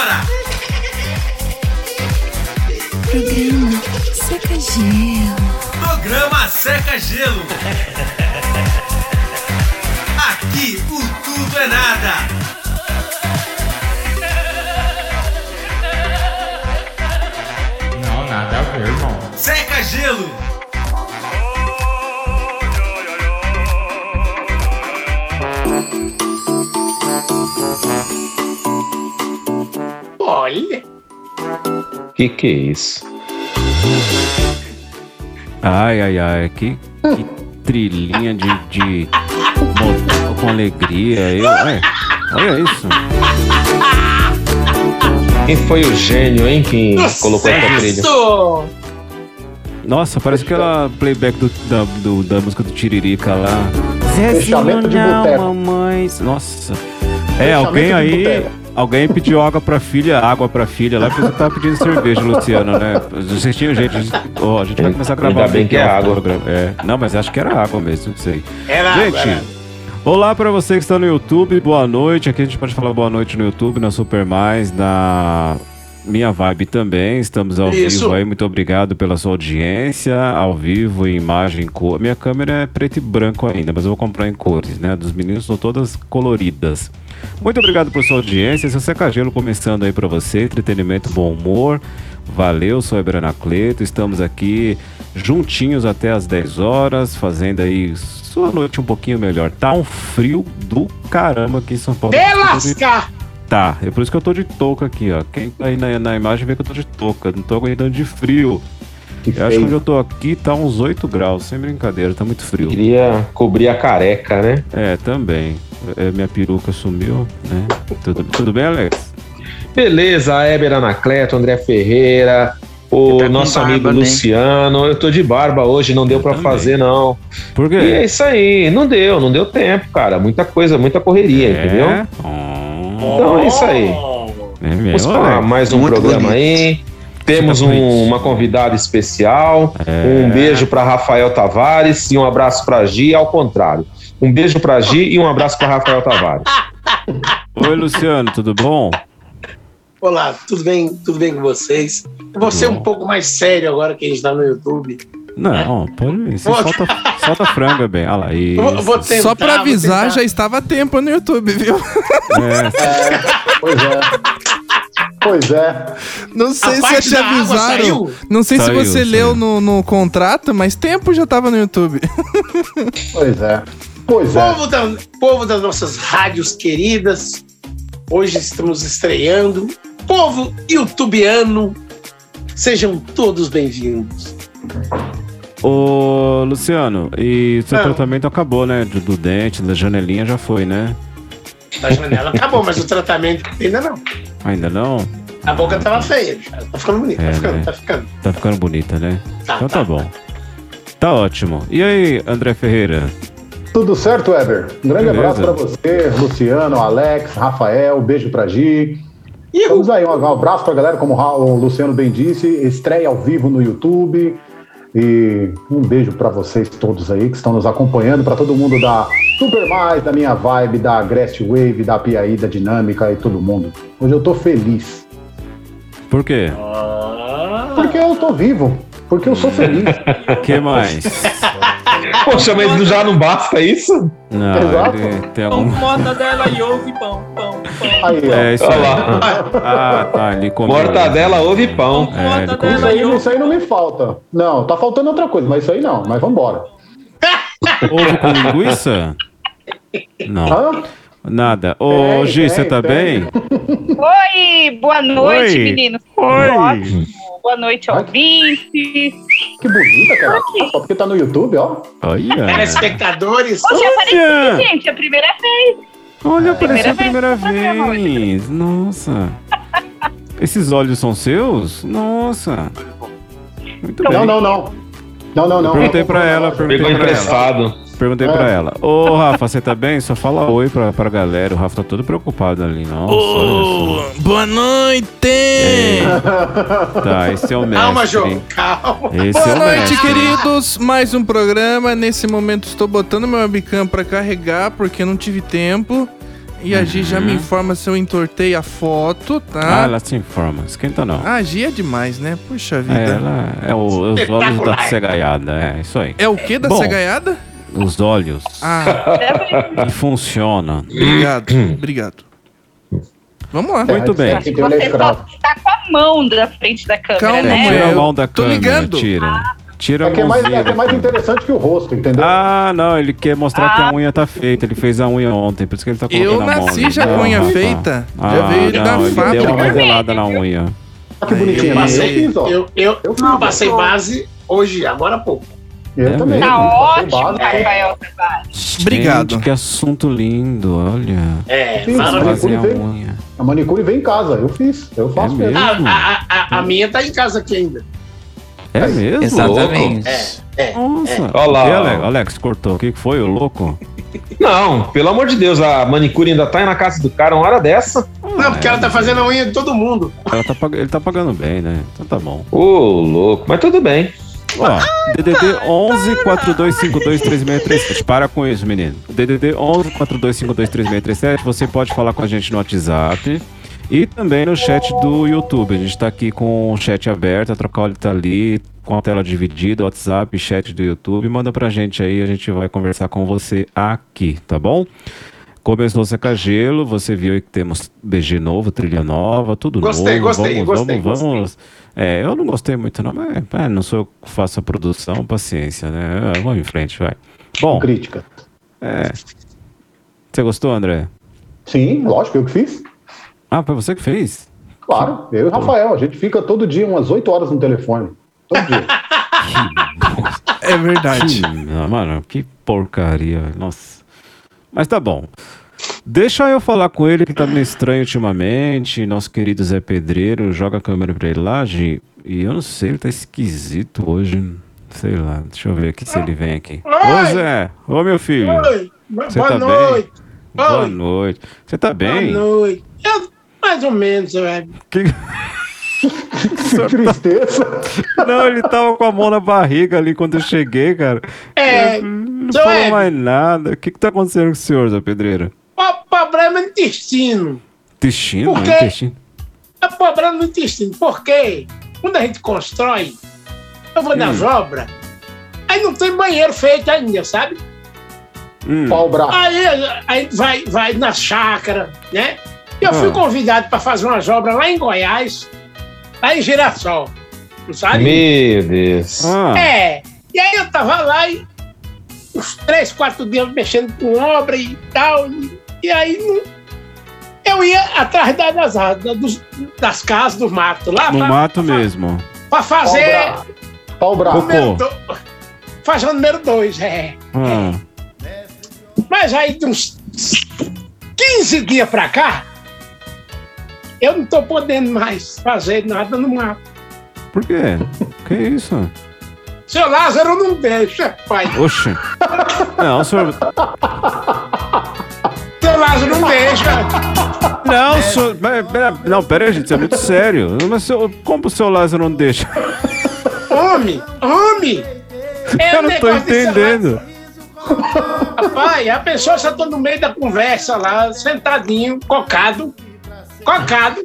agora. Programa Seca Gelo. Programa Seca Gelo. Aqui o tudo é nada. Não, nada a ver, irmão. Seca Gelo. Olha. Que que é isso? Ai, ai, ai, que, que trilhinha de, de motor com alegria. Eu, ai, olha isso. Quem foi o gênio, hein, que colocou essa trilha? Isso! Nossa, parece aquela playback do, da, do- da música do Tiririca lá. Fechamento de não, boteco. mamãe. Nossa. É, Fechamento alguém aí. boteco. Alguém pediu água pra filha, água pra filha lá, porque você tava pedindo cerveja, Luciano, né? Vocês tinham jeito. Gente, ó, a gente vai começar a gravar Ainda bem que é água. É, não, mas acho que era água mesmo, não sei. Era Gente, era. olá pra você que está no YouTube, boa noite. Aqui a gente pode falar boa noite no YouTube, na Super Mais, na Minha Vibe também. Estamos ao Isso. vivo aí. Muito obrigado pela sua audiência, ao vivo, em imagem, em cor. Minha câmera é preto e branco ainda, mas eu vou comprar em cores, né? Dos meninos são todas coloridas. Muito obrigado por sua audiência. Esse é Secagelo começando aí pra você. Entretenimento, bom humor. Valeu, sou Eber Anacleto. Estamos aqui juntinhos até as 10 horas, fazendo aí sua noite um pouquinho melhor. Tá um frio do caramba aqui em São Paulo. De lascar! Tá, é por isso que eu tô de touca aqui, ó. Quem tá aí na, na imagem vê que eu tô de touca, não tô aguentando de frio. Que Eu acho que onde feio. eu tô aqui tá uns 8 graus, sem brincadeira, tá muito frio. Queria cobrir a careca, né? É, também. É, minha peruca sumiu, né? Tudo, tudo bem, Alex? Beleza, Eber Anacleto, André Ferreira, o Tá nosso barba, amigo né? Luciano. Eu tô de barba hoje, não deu pra também. fazer, não. Por E é quê? isso aí, não deu, não deu tempo, cara. Muita coisa, muita correria, entendeu? É? Oh, Então é isso aí. é mesmo, Vamos para mais um Muito programa bonito. aí. Temos um- uma convidada especial. É. Um beijo para Rafael Tavares e um abraço para Gi, ao contrário. Um beijo para Gi e um abraço para Rafael Tavares. Oi, Luciano, tudo bom? Olá, tudo bem? Tudo bem com vocês? Eu vou ser um pouco mais sério agora que a gente tá no YouTube. Não, pode. Você solta, solta frango, é bem. Olha lá, isso. vou tentar, Só pra avisar, já estava a tempo no YouTube, viu? É, Pois é. Pois é. Não sei A se te avisaram. saiu? Não sei Saiu, se você saiu. leu no, no contrato, mas tempo já tava no YouTube. Pois é. Pois é. Povo, da- povo das nossas rádios queridas, hoje estamos estreando. Povo youtubiano, sejam todos bem-vindos. Ô, Luciano, e seu Ah. tratamento acabou, né? Do, do dente, da janelinha já foi, né? A janela acabou, mas o tratamento ainda não. Ainda não? A boca tava feia, tá ficando bonita, É, tá ficando, né? tá ficando. Tá ficando bonita, né? Tá, Então tá bom. Tá ótimo. E aí, André Ferreira? Tudo certo, Eber? Um grande Beleza. abraço pra você, Luciano, Alex, Rafael, beijo pra Gi. Ihu. Vamos aí, um abraço pra galera, como o Luciano bem disse, estreia ao vivo no YouTube. E um beijo pra vocês todos aí que estão nos acompanhando, pra todo mundo da Super Mais, da minha vibe, da Agrest Wave, da Piaí, da Dinâmica e todo mundo. Hoje eu tô feliz. Por quê? Porque eu tô vivo. Porque eu sou feliz. O que mais? Poxa, mas já não basta isso? Não, Exato. tem Pão algum. com mortadela e ovo e pão, pão, pão. Aí. É isso aí. lá. Ah, tá. Ele comeu. Mortadela, ovo e pão. Pão É, ele Isso aí, isso aí não me falta. Não, tá faltando outra coisa, mas isso aí não. Mas vambora. Ovo com linguiça? Não, Hã? Nada. Ô, Tem, Gi, tem, você tá tem. bem? Oi, boa noite, Oi. meninos. Oi. Ótimo. Boa noite, ouvintes. Que bonita, cara. Só porque tá no YouTube, ó. Olha. telespectadores. Poxa, eu apareci, Olha. gente, é a primeira vez. Olha, apareceu a Primeira vez vez. Nossa. Esses olhos são seus? Nossa. Muito bem. Não, não, não. Não, não, não. Perguntei pra ela, perguntei Pegou pra ela. Perguntei É. pra ela. Ô, Rafa, você tá bem? Só fala oi pra, pra galera. O Rafa tá todo preocupado ali. Nossa, só. boa noite! Tá, esse é o mestre. Calma, João, calma. Esse Boa é o noite, mestre. queridos! Mais um programa. Nesse momento estou botando meu webcam pra carregar porque não tive tempo. E a Gi já me informa se eu entortei a foto, Ah, tá? ela se informa. Esquenta não. A Gi é demais, né? Puxa É, vida. ela é o- os olhos da cegaiada, é isso aí. É o que da Bom. cegaiada? Os olhos Ah, que funcionam. obrigado, obrigado. Vamos lá. Muito bem. Você só tá com a mão da frente da câmera, Calma, né? Tira a mão da tô câmera, ligando. tira. Tira a É que é mais, é que é da mais interessante que o rosto, entendeu? Ah, não, ele quer mostrar que a unha tá feita. Ele fez a unha ontem, por isso que ele tá colocando Eu a mão. nasci já com Não, unha rapaz. feita. Já Ah, veio da não, ele deu fábrica. uma revelada na unha. Olha que bonitinho. Eu passei, Eu eu, eu, Eu passei base hoje, agora há pouco. Eu É também. mesmo? Tá ótimo, Rafael Tavares. Obrigado. Gente, que assunto lindo, olha. É. Fazer a manicure unha. A manicure vem em casa. Eu fiz. Eu faço É mesmo. mesmo? A, a, a, a minha tá em casa aqui ainda. É mesmo? Exatamente. É. Nossa. Olha lá. Alex, Alex, cortou. O que foi, o louco? Não, pelo amor de Deus, a manicure ainda tá aí na casa do cara uma hora dessa. Não, porque ela tá fazendo a unha de todo mundo. Ela tá Ele tá pagando bem, né? Então tá bom. Ô, louco, mas tudo bem. Ó, DDD 11 4252 3637. Para com isso, menino. DDD 11 4252 3637. Você pode falar com a gente no WhatsApp e também no chat do YouTube. A gente tá aqui com o chat aberto, a Trocoli tá ali com a tela dividida, WhatsApp, chat do YouTube. Manda pra gente aí, a gente vai conversar com você aqui, tá bom? Começou a secar gelo, você viu aí que temos BG novo, trilha nova, tudo Gostei, novo. gostei, vamos, gostei, vamos, vamos. É, eu não gostei muito não, mas é, não sou eu que faço a produção, paciência, né? É, Vamos em frente, vai. Bom, Crítica. é. Você gostou, André? Sim, lógico, eu que fiz. Ah, foi você que fez? Claro, eu e o Rafael. A gente fica todo dia umas 8 horas no telefone. Todo dia. É verdade. Que, mano, que porcaria, nossa. Mas tá bom. Deixa eu falar com ele que tá meio estranho ultimamente. Nosso querido Zé Pedreiro, joga a câmera pra ele lá, Gi. E eu não sei, ele tá esquisito hoje. Sei lá, deixa eu ver aqui se ele vem aqui. Ô Zé, ô meu filho. Oi, Você boa tá noite. Boa Oi, noite. Você tá boa bem? noite. Eu, mais ou menos, velho. Que- que tristeza. Não, ele tava com a mão na barriga ali quando eu cheguei, cara. É, Não seu falou mais nada. O que que tá acontecendo com o senhor, Zé Pedreiro? O problema é no intestino. Intestino? Por quê? Intestino? É problema no intestino. Por quê? Quando a gente constrói, eu vou Hum. nas obras, aí não tem banheiro feito ainda, sabe? Hum. Aí a gente vai, vai na chácara, né? E eu fui Ah. convidado para fazer umas obras lá em Goiás, lá em Girassol, não sabe? Meu Deus. Ah, É. E aí eu tava lá e uns três, quatro dias mexendo com obra e tal. E, e aí eu ia atrás da- das, da- dos- das casas, do mato, lá no pra, mato mesmo. pra fazer. Pau braço. Cocô. número do- fazer o número dois, é. Ah, Mas aí de uns 15 dias pra cá, eu não tô podendo mais fazer nada no mato. por quê? Que isso? Seu Lázaro não deixa, pai. Oxe. Não, senhor. Seu Lázaro não deixa. Não, senhor. mas, pera- Não, pera aí, gente, isso é muito sério. Mas seu- como o seu Lázaro não deixa? Homem, homem. É Eu não tô entendendo. Rapaz, a pessoa só tá no meio da conversa lá, sentadinho, cocado, cocado,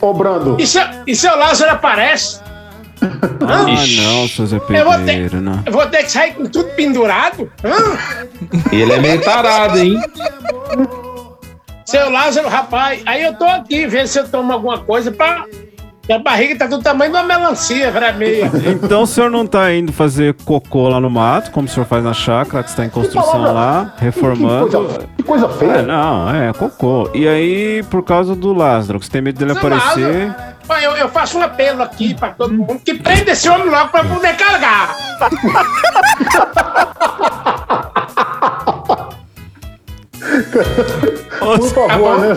Ô, Brando. e seu, e seu Lázaro aparece. Ah, Ixi. não, seu Zé Eu vou ter- não. Eu vou ter que sair com tudo pendurado. Hã? Ele é meio tarado, hein? Seu Lázaro, rapaz, aí eu tô aqui vendo se eu tomo alguma coisa pra. Minha barriga tá do tamanho de uma melancia vermelha. Então o senhor não tá indo fazer cocô lá no mato, como o senhor faz na chácara, que está em construção lá, Que reformando. coisa, que coisa É, feia. não, é cocô. E aí, por causa do Lázaro, que você tem medo dele Seu aparecer. Lázaro, Eu, eu faço um apelo aqui pra todo mundo que prenda esse homem logo pra poder carregar. Por favor, né?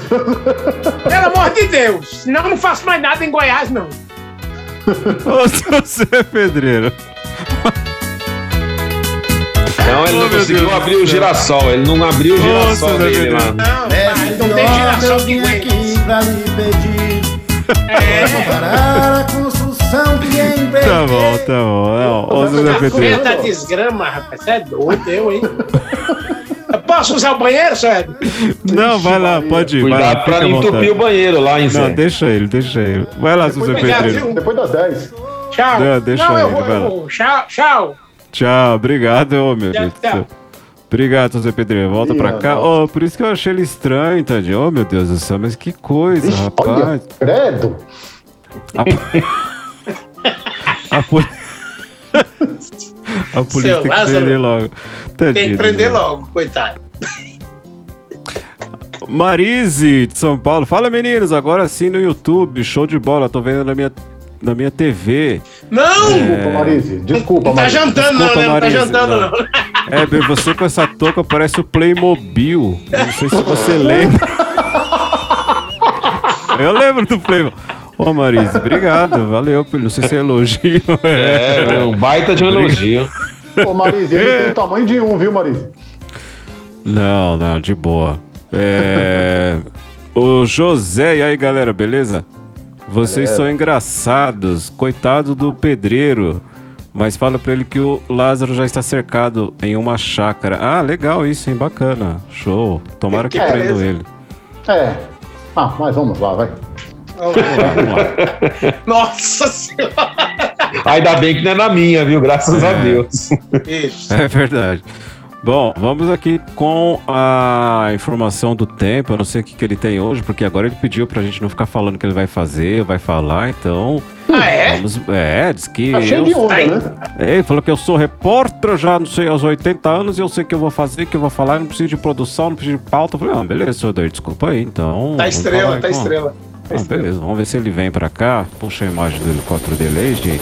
Pelo amor de Deus. Senão eu não faço mais nada em Goiás, não. Ô, seu Zé Pedreiro. Não, ele não Oh, conseguiu abrir o girassol. Ele não abriu o girassol Nossa, dele lá. Não, mas não tem girassol de Goiás. Parar a construção que empreendeu. Tá bom, tá bom. Não, ô, seu Zé. Venta desgrama, rapaz. Você é doido, eu, hein? Eu posso usar o banheiro, Sérgio? Não, vai lá, pode ir. vai lá, Cuidado pra não entupir o banheiro lá, hein, Não, Zé? deixa ele, deixa ele. Vai lá, José Obrigado, Pedreiro. Depois das 10. Tchau. Não, deixa Não, eu ele, vou, vai eu lá. Tchau, tchau. Tchau, obrigado, meu Tchau, Deus tchau. Obrigado, José Pedreiro. Volta Ih, pra cá. Oh, por isso que eu achei ele estranho, tadinho. Oh, meu Deus do céu, mas que coisa, Ixi, rapaz. olha, credo. A, poli... a polícia Seu tem que Lázaro. prender logo. Tadinho, Tem que prender logo, coitado. Marise, de São Paulo. Fala, meninos. Agora sim no YouTube. Show de bola. Tô vendo na minha, na minha TV. Não! Desculpa, Marise. Desculpa, Não tá Marise. jantando, não, Desculpa, né? Não tá jantando, não. não. É, bem, você com essa touca parece o Playmobil. Não sei se você lembra. Eu lembro do Playmobil. Ô, Marise, obrigado. Valeu. pelo- Não sei se é elogio. É, um baita de um elogio. Ô, Marise, ele tem o tamanho de um, viu, Marise? Não, não, de boa. É. O José, e aí galera, beleza? Vocês Beleza. são engraçados, coitado do pedreiro. Mas fala pra ele que o Lázaro já está cercado em uma chácara. Ah, legal isso, hein? Bacana. Show. Tomara que É, prendam beleza. ele. É. Ah, mas vamos lá, vai. Vamos lá. Nossa senhora! Ainda bem que não é na minha, viu? Graças a Deus. Isso. É verdade. Bom, vamos aqui com a informação do tempo. Eu não sei o que, que ele tem hoje, porque agora ele pediu pra gente não ficar falando o que ele vai fazer, vai falar, então. Ah, é? Vamos, é, diz que. Tá cheio eu- de onda, né? É, Ele falou que eu sou repórter já, não sei, aos 80 anos, e eu sei o que eu vou fazer, o que eu vou falar, não preciso de produção, não preciso de pauta. Eu falei, ah, beleza, senhor Daí, desculpa aí, então. Tá estrela, falar tá estrela. Ah, beleza, vamos ver se ele vem pra cá. Puxa a imagem do helicóptero dele aí, gente.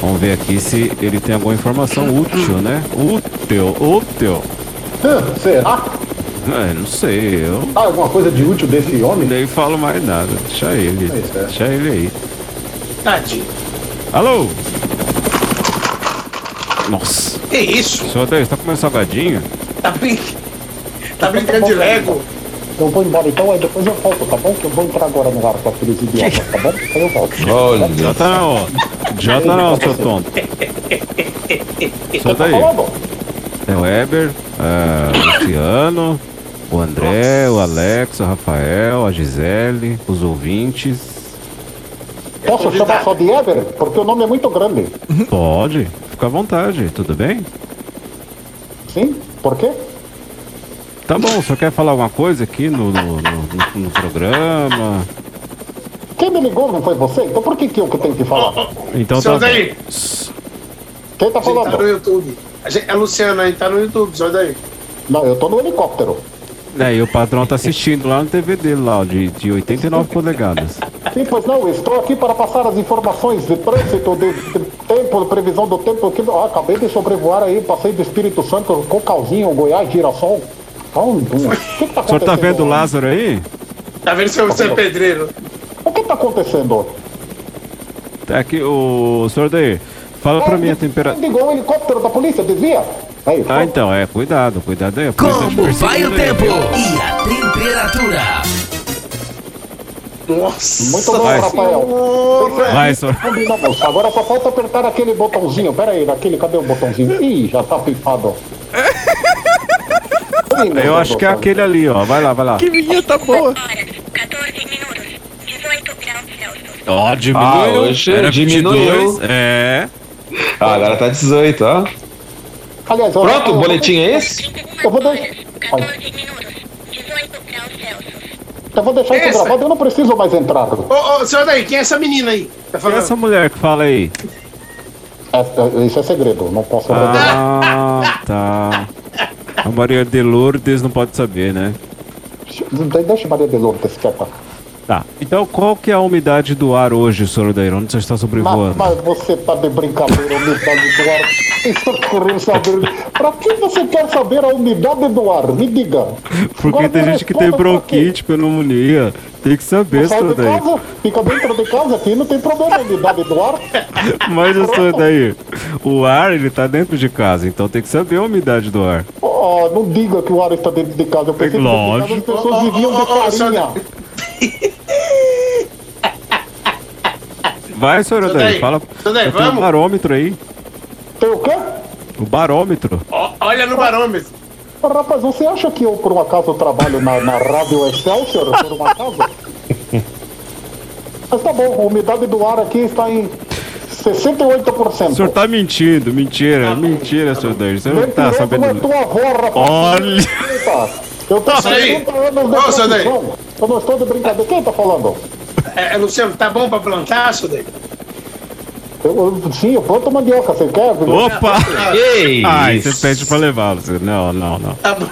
Vamos ver aqui se ele tem alguma informação útil, né? Útil, útil. Hã, Será? É, não sei, eu Ah, alguma coisa de útil desse homem? nem falo mais nada. Deixa ele. É. Deixa ele aí. Tadinho. Alô? Nossa. Que isso? Senhor Deus, tá comendo salgadinho? Tá, brin... tá brincando de Lego? Eu vou embora então, aí depois eu volto, tá bom? Que eu vou entrar agora no ar com aqueles idiotas, tá bom? Aí eu volto. Olha. Já tá não, Já tá não, seu tonto. Solta Tá aí. falando? É o Weber, é, o Luciano, o André, o Alex, o Rafael, a Gisele, os ouvintes. Posso chamar só de Ever? Porque o nome é muito grande. Pode, fica à vontade, tudo bem? Sim? Por quê? Tá bom, senhor quer falar alguma coisa aqui no, no, no- no programa? Quem me ligou não foi você? Então por que que eu que tenho que falar? Então tá Senhor bom. daí, Quem tá a gente tá no falando? YouTube. A, gente, a Luciana aí tá no YouTube, senhor daí. Não, eu tô no helicóptero. É, e o patrão tá assistindo lá no TV dele, lá, de, de 89 polegadas. Sim, pois não, estou aqui para passar as informações de trânsito, de, de tempo, de previsão do tempo. Que, ah, acabei de sobrevoar aí, passei do Espírito Santo, Cocalzinho, Goiás, Girassol. Onde? O que, que tá O senhor acontecendo? tá vendo o Lázaro aí? Tá vendo seu, seu pedreiro? O que tá acontecendo? Tá aqui, o senhor daí. Fala pra mim a temperatura. Ligou o helicóptero da polícia, desvia. Aí, Ah, então, é, cuidado, cuidado aí. tá Como vai o tempo e a temperatura? Nossa Muito bom, Vai. Rafael. Vai, senhor. Agora só falta apertar aquele botãozinho. Pera aí, naquele, cadê o botãozinho? Ih, já tá meu Eu acho que é aquele ali, ó. Vai lá, vai lá. Que vinheta boa. Ó, Ah, diminuiu. hoje Era diminuiu. 22. É. Ah, agora tá 18, ó. Aliás, Pronto, o boletim é esse? Eu vou deixar. Ai. Eu vou deixar isso gravado, eu não preciso mais entrar. Ô, ô, senhor daí, quem é essa menina aí? Tá E falando? essa mulher que fala aí? É- isso é segredo, não posso. Ah, tá. A Maria de Lourdes não pode saber, né? Deixa Maria de Lourdes quieta. Tá. Então, qual que é a umidade do ar hoje, senhor Daíro? Onde você está Mas, sobrevoando? mas você tá de brincadeira, umidade do ar. Estou querendo saber. Pra que você quer saber a umidade do ar? Me diga. Porque Agora tem gente que tem bronquite, pneumonia. Tem que saber, Sai senhor de Daíro. casa, fica dentro de casa aqui, não tem problema a umidade do ar. Mas, o senhor Daíro, o ar, ele tá dentro de casa, então tem que saber a umidade do ar. Oh, não diga que o ar está dentro de casa. Eu pensei que de casa as pessoas viviam de farinha. Vai, senhor Daí, fala. Daí, Eu tenho um vamos? barômetro aí. Tem o quê? O barômetro. Olha no barômetro. Rapaz, você acha que eu, por um acaso, trabalho na, na Rádio Excelsior, por um acaso? Mas tá bom, a umidade do ar aqui está em 68%. O senhor tá mentindo, mentira, mentira, senhor Daí. Você não tá sabendo. não é tua avó, rapaz. Olha! Eita, Eu tô Nossa, aí. 60 anos de Ô, profissão. Eu não estou de brincadeira. Quem tá falando? É, é, Luciano, tá bom pra plantar, seu daí? Eu, eu- sim, eu planto mandioca, você quer? Opa! Ei! Ai, você pede pra levar, você. Não, não, não. Tá bom.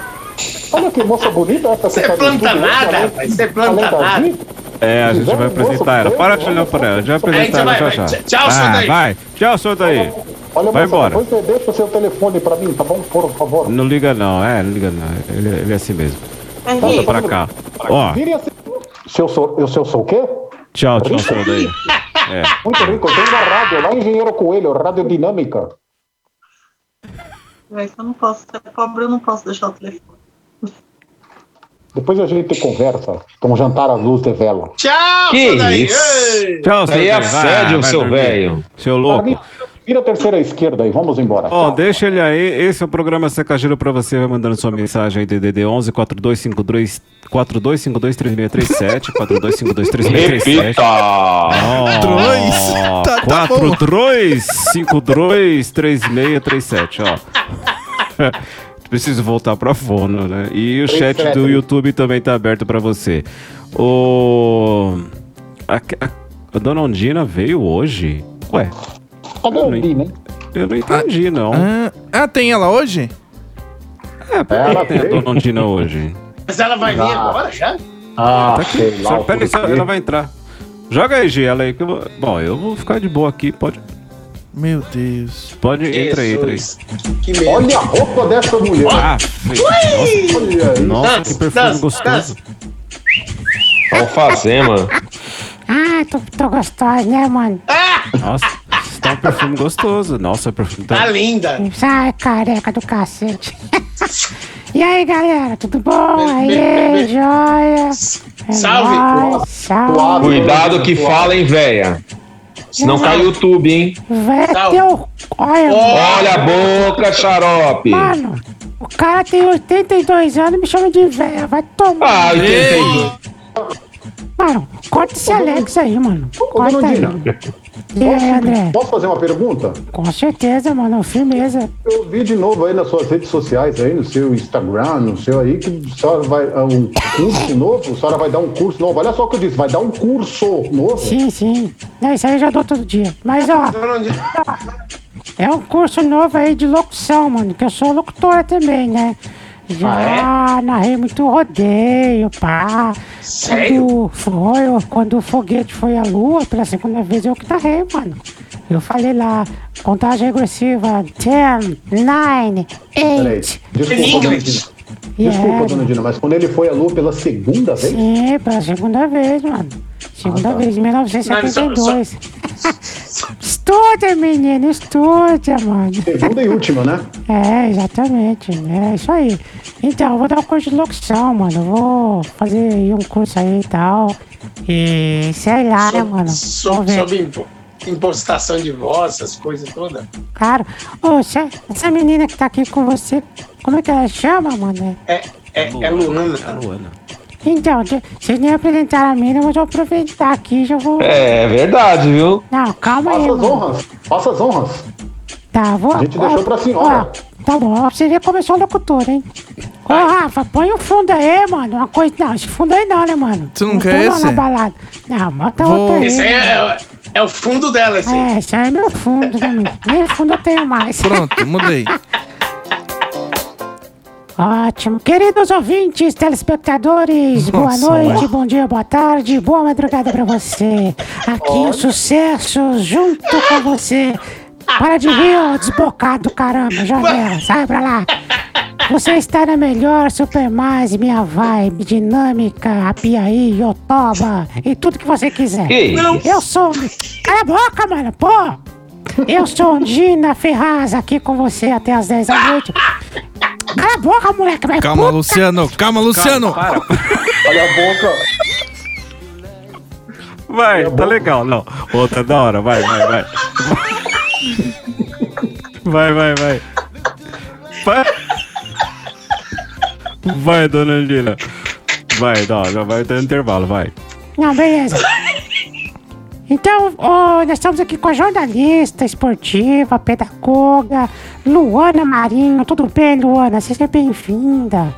Olha que moça bonita essa Você planta nada, além- rapaz, você planta nada. É, a gente vai apresentar ela. Para de olhar pra ela, a gente vai apresentar ela já já. Tchau, senhor Ah, Daí. vai. Tchau, senhor daí. Olha, Vai moça, embora. depois você deixa o seu telefone pra mim, tá bom? Por favor. Não liga não, é, não liga não. Ele, ele é assim mesmo. Volta pra cá. Ó, assim. Se eu sou, eu, se eu sou o quê? tchau, tchau, senhor daí. É. Muito rico, eu tenho uma rádio lá, Engenheiro Coelho, radiodinâmica. Mas eu não posso ser pobre, eu não posso deixar o telefone. Depois a gente conversa. Com jantar à luz de vela. Tchau, Que seu isso? Tchau, Isso aí é assédio, vai seu velho. Seu louco. Vira a terceira esquerda aí, vamos embora. Ó, Tchau. deixa ele aí. Esse é o programa Secagiro pra você. Vai mandando sua mensagem aí, DDD 11 4252 4252 3637 4252 3637 Repita! Dois. Tá- tá bom. 42523637, ó. Preciso voltar pra fono, né? E o chat do 37. YouTube também tá aberto pra você. O. A, a- a dona Ondina veio hoje? Ué, Cadê o não Bi, né? eu não entendi, não. Ah, ah, tem ela hoje? É, por Ela que tem a dona Ondina hoje? Mas ela vai vir Ah. agora já? Ah, Tá aqui. sei lá. Só, o pera aí, só- ela vai entrar. Joga aí, G, ela aí que eu vou. Bom, eu vou ficar de boa aqui. Pode. Meu Deus. Pode. Entra aí, entra aí. Jesus. Olha a roupa dessa mulher. Ah. Olha nossa, Dança, que perfume gostoso. Alfazema. Ah, tô, tô gostosa, né, mano? Nossa, isso tá um perfume gostoso. Nossa, o perfume Tá tá. linda. Sai, careca do cacete. e aí, galera, tudo bom? Be- joia? É Salve. nóis, salve. Cuidado que fala, hein, véia. Senão cai o YouTube, hein? Salve. ter o... Olha, Olha a boca, xarope. mano, o cara tem 82 anos e me chama de velha. Vai tomar. Ah, 82. Mano, corta esse Alex aí, mano. Corta aí. E aí, André? posso fazer uma pergunta? Com certeza, mano. Firmeza. Eu vi de novo aí nas suas redes sociais, aí no seu Instagram, no seu aí, que a senhora vai. ah, Um curso novo? A senhora vai dar um curso novo. Olha só o que eu disse, vai dar um curso novo. Sim, sim. Não, isso aí eu já dou todo dia. Mas, ó, Ondina. é um curso novo aí de locução, mano. Que eu sou locutora também, né? Já narrei muito rodeio, pá. Sério? Quando foi, quando o foguete foi à lua, pela segunda vez eu que narrei, mano. Eu falei lá, contagem regressiva, 10, 9, Peraí, 8. desculpa, dona. Desculpa, Yeah. dona Dina, mas quando ele foi à lua pela segunda vez, Sim, pela segunda vez, mano. Segunda Ah, tá. vez, em 1972. Não, estuda, menino, estuda, mano. segunda e última, né? É, exatamente. É isso aí. Então, eu vou dar um curso de locução, mano. Eu vou fazer aí um curso aí e tal. E sei lá, né, mano? Sob, Vamos ver. sob impo- impostação de voz, essas coisas todas. Claro. Ô, essa, essa menina que tá aqui com você, como é que ela chama, mano? É, é, é Luana. Luana. Então, vocês nem apresentaram a menina, mas eu vou aproveitar aqui e já vou. É verdade, viu? Não, calma aí, Faça as honras, faça as honras. Tá, vou. A gente deixou pra senhora. Ó, tá bom, ó, você ver como eu sou locutor, hein? Ô, Rafa, põe o fundo aí, mano. Uma coisa. Não, esse fundo aí não, né, mano? Tu não tô quer esse? na balada. Não, bota Vou- outro aí. Esse aí é, é o fundo dela, esse aí. É, esse aí é meu fundo também. Nem fundo eu tenho mais. Pronto, mudei. Ótimo. Queridos ouvintes, telespectadores, boa Nossa, noite, bom dia, boa tarde, boa madrugada pra você. Aqui o sucesso junto com você. Para de rir, ô desbocado do caramba, janela, sai pra lá. Você está na melhor Super Mais, minha vibe, dinâmica, Apiaí, Yotoba e tudo que você quiser. Que isso? Eu sou. Cala a boca, mano, pô! Eu sou Dina Ferraz aqui com você até as 10 da noite. Cala a boca, moleque, vai Calma, puta. Luciano. Calma, Luciano. Olha a boca. Vai, tá legal, não. Outra da hora, vai, vai, vai. Vai, vai, vai. Vai. Vai, dona Angela. Vai, dó, já vai ter intervalo, vai. Não, beleza. Então, ó, nós estamos aqui com a jornalista esportiva, pedagoga, Luana Marinho. Tudo bem, Luana? Seja bem-vinda.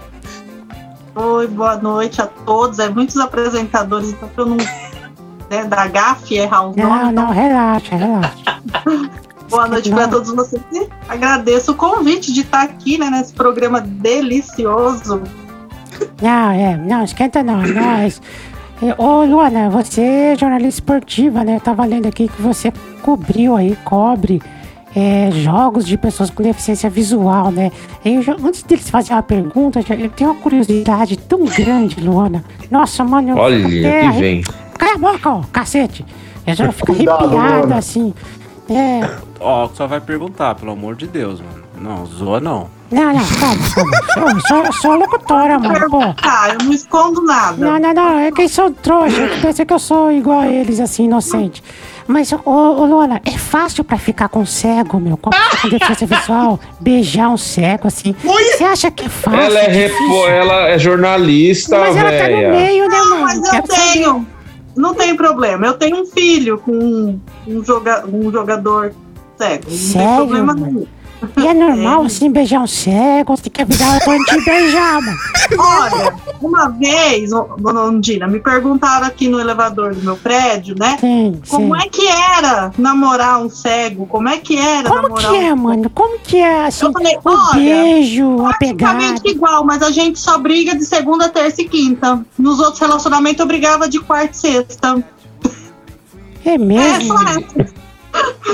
Oi, boa noite a todos. É muitos apresentadores, então eu não né, dar gafe e errar os Não, nomes. não, relaxa, relaxa. Boa noite para todos vocês. E Agradeço o convite de estar aqui né, nesse programa delicioso. Não, é, não, esquenta não, é nóis. Ô, Luana, você é jornalista esportiva, né? Eu tava lendo aqui que você cobriu aí, cobre é, jogos de pessoas com deficiência visual, né? Eu antes deles fazerem uma pergunta, eu tenho uma curiosidade tão grande, Luana. Nossa, mano, eu Olha, que até arre- vem. Cala a boca, ó, cacete. Eu já fico arrepiada, assim. É, Ó, só vai perguntar, pelo amor de Deus, mano. Não, zoa não. não, não, calma, calma. Sou, sou, sou locutora, mano, pô. Ah, eu não escondo nada. Não, não, não, é que eles são trouxa. Eu pensei que eu sou igual a eles, assim, inocente. Mas, ô, ô Luana, é fácil pra ficar com cego, meu? Com, com deficiência visual? Beijar um cego, assim. Você acha que é fácil? Ela é, repo, ela é jornalista, Mas ela tá no meio, né, Não, mano? mas eu saber. tenho. Não tem problema. Eu tenho um filho com um, joga, um jogador cego. Não tem Sério, problema nenhum. E é normal, assim, beijar um cego? Você tem que avisar antes de beijar, mano. Olha, uma vez, dona Ondina, me perguntaram aqui no elevador do meu prédio, né? Sim, Como sim. é que era namorar um cego? Como é que era Como namorar que um é, mano? Como que é, assim, Eu falei, o olha, beijo, a pegada? Igual, mas a gente só briga de segunda, terça e quinta. Nos outros relacionamentos eu brigava de quarta e sexta. É É mesmo? só essa.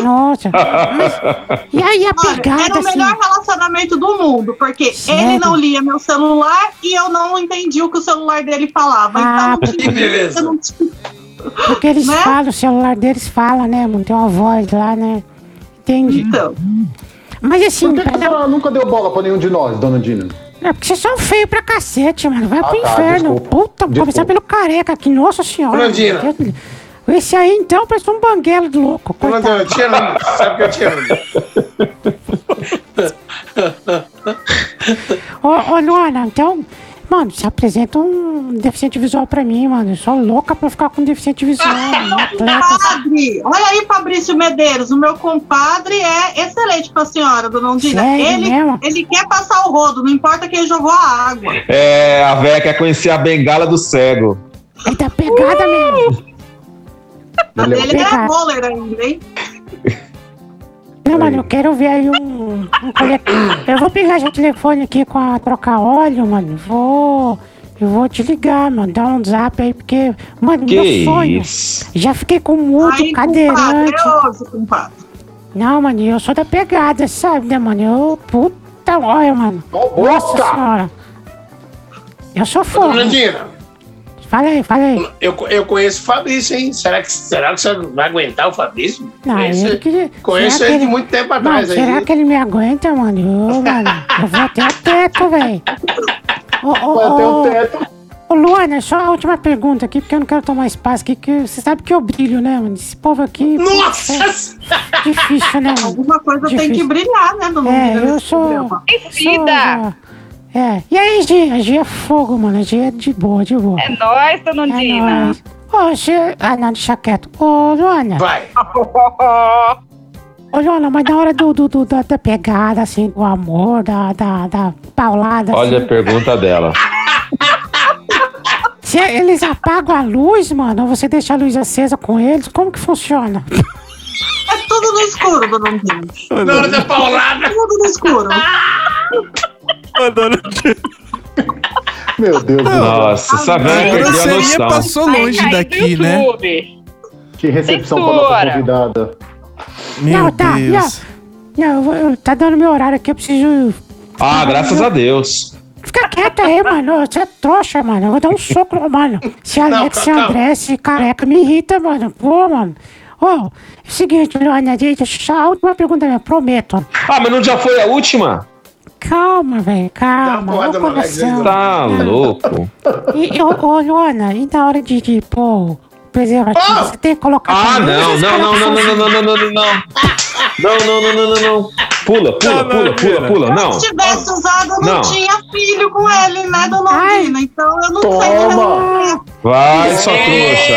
Nossa. Mas, e aí a Olha, pegada, era o assim... melhor relacionamento do mundo, porque Sério? ele não lia meu celular e eu não entendi o que o celular dele falava. Ah, então, que beleza. eu não tinha- Porque eles Né? falam, o celular deles fala, né, mano? Tem uma voz lá, né? Entendi. Então, Mas assim, Por que, que pra- ela nunca deu bola pra nenhum de nós, dona Dina? é porque vocês são feios pra cacete, mano. Vai Ah, pro tá, inferno. desculpa. Puta, Desculpa. começar pelo careca aqui, nossa senhora. Meu Deus. Esse aí, então, parece um banguelo de louco. Coitado. eu te amo, sabe que eu te amo. Ô, ô, Luana, então, mano, você apresenta um deficiente visual pra mim, mano. Eu sou louca pra ficar com deficiente visual, compadre, olha aí, Fabrício Medeiros, o meu compadre é excelente pra senhora, dona Ondina. Sério Ele, mesmo? ele quer passar o rodo, não importa quem jogou a água. É, a véia quer conhecer a bengala do cego. Ele tá pegada mesmo. A Ele é roller ainda, hein? Não, mano, eu quero ver aí um, um. Eu vou pegar seu telefone aqui com a trocar óleo, mano. Vou. Eu vou te ligar, mano. Dá um zap aí, porque. Mano, Que meu sonho. isso? Já fiquei com mudo, Aí, cadeirante. compadre, é hoje, compadre. Não, mano, eu sou da pegada, sabe, né, mano? Eu. Puta, olha, mano. Ó, Nossa senhora. Eu sou fogo. Fala aí, fala aí. eu, eu conheço o Fabrício, hein? Será que, será que você vai aguentar o Fabrício? Não, conheço ele que- conheço será ele que de muito tempo Mano, atrás será aí. que ele me aguenta, mano? Eu, mano, eu vou até o teto, velho. Vai até o teto. Ô, Luana, só a última pergunta aqui, porque eu não quero tomar espaço aqui, que você sabe que eu brilho, né, mano? Esse povo aqui. Nossa! é Difícil, né, mano? Alguma coisa tem Difícil. que brilhar, né, dona É, Ondina, eu sou. sou- É. E aí, Gia? A Gia é fogo, mano. A Gia é de boa, de boa. É nóis, dona É. Ô, Gia. Ah, não, deixa quieto. Ô, Luana. Vai. Ô, Luana, mas na hora do, do, do- da, da pegada, assim, do amor, da, da, da paulada, Olha a assim. pergunta dela. Se eles apagam a luz, mano, ou você deixa a luz acesa com eles, como que funciona? É tudo no escuro, dona. Na hora da paulada. Tudo no escuro. Meu Deus do céu. Nossa, essa A véia perdeu a grosseria noção. passou longe daqui, do né? YouTube. Que recepção pra nossa Censura. convidada. Meu Não, tá, Deus. Não, eu vou- eu- tá dando meu horário aqui, eu preciso. Ah, graças a Deus. Fica quieto aí, mano. Você é trouxa, mano. Eu vou dar um soco, mano. Se Alex, se. André, se careca me irrita, mano. Pô, mano. Ô, é seguinte, Luana, deixa só a última pergunta minha, prometo. Ah, mas não já foi a última? Calma, velho, calma. coração. Tá louco. E, ô, ô, Luana, e na hora de, de pô, preservativo, Ah! você tem que colocar. Ah, não, não, não, não, não, não, não, não, não, não. Não, não, não, não, não, não. Pula, pula, pula, pula, pula. Não. Se tivesse usado, eu não, Não. tinha filho com ele, né, dona Aldina? Então eu não sei Toma. responder. Vai, sua trouxa.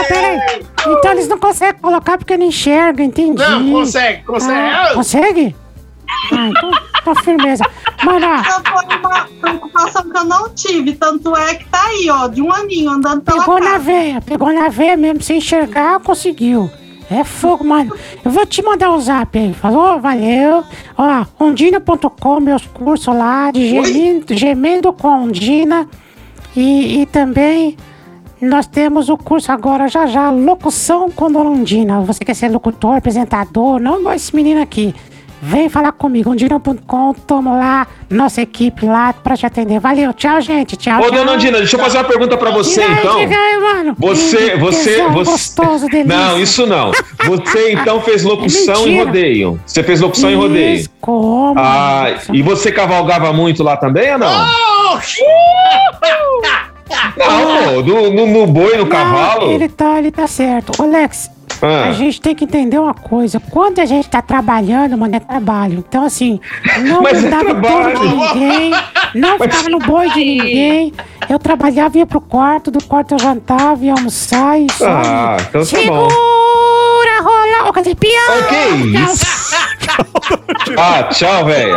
Ah, peraí. Então eles não conseguem colocar porque não enxerga, entendi. Não, consegue, consegue. Ah, consegue? Ah, então tá firmeza. Mano, ó, Essa foi uma preocupação que eu não tive. Tanto é que tá aí, ó, de um aninho andando pela pegou na casa. veia, pegou na veia mesmo, sem enxergar, conseguiu. É fogo, mano. Eu vou te mandar o zap aí, falou? Valeu. Ó, ondina.com, meus cursos lá, de gemendo, gemendo com Ondina. E, e também nós temos o curso agora, já já, locução com Dona Ondina. Você quer ser locutor, apresentador? Não igual esse menino aqui. Vem falar comigo, ondina.com, tamo lá, nossa equipe lá pra te atender. Valeu, tchau, gente. Tchau, Ô, tchau. dona Andina, deixa eu fazer uma pergunta pra você, aí, então. diga aí, mano. Você, você, você. gostoso, delícia. Não, isso não. Você então fez locução Mentira. rodeio. Você fez locução em rodeio. Isso, Como? Ah, e você cavalgava muito lá também ou não? Não, pô, do- no, no boi, no Não, cavalo. Ele tá, ele tá certo. Ô, Lex, Ah. a gente tem que entender uma coisa. Quando a gente tá trabalhando, mano, é trabalho. Então, assim, não Mas é em de ninguém, não ficava no boi de ninguém. Eu trabalhava, ia pro quarto, do quarto eu jantava, ia almoçar e só. Ah, então tá Segura, bom. rola, ô, cadê pião? Ô, que isso? Ah, tchau, velho.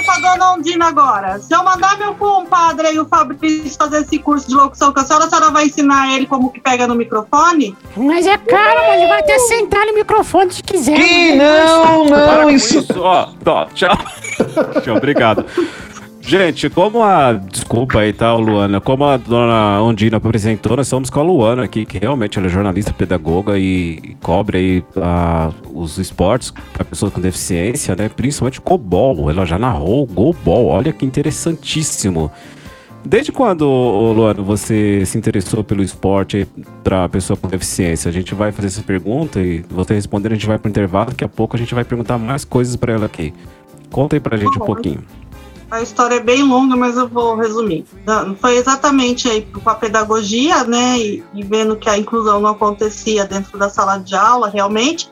Pergunta pra dona Ondina agora. Se eu mandar meu compadre aí, o Fabrício, fazer esse curso de locução com a senhora, a senhora vai ensinar ele como que pega no microfone? Mas é caro, mas ele vai até sentar no microfone se quiser. Que não, Para não, com isso. Ó, ó, tchau. tchau, obrigado. Gente, como a. Desculpa aí, tá, Luana? Como a dona Ondina apresentou, nós estamos com a Luana aqui, que realmente ela é jornalista, pedagoga e, e cobre aí ah, os esportes para pessoas com deficiência, né? Principalmente Gobol. Ela já narrou o Gobol. Olha que interessantíssimo. Desde quando, Luana, você se interessou pelo esporte para pessoa com deficiência? A gente vai fazer essa pergunta e você responder, a gente vai pro intervalo. Daqui a pouco a gente vai perguntar mais coisas para ela aqui. Conta aí pra gente um bom. pouquinho. A história é bem longa, mas eu vou resumir. Foi exatamente aí com a pedagogia, né, e, e vendo que a inclusão não acontecia dentro da sala de aula, realmente.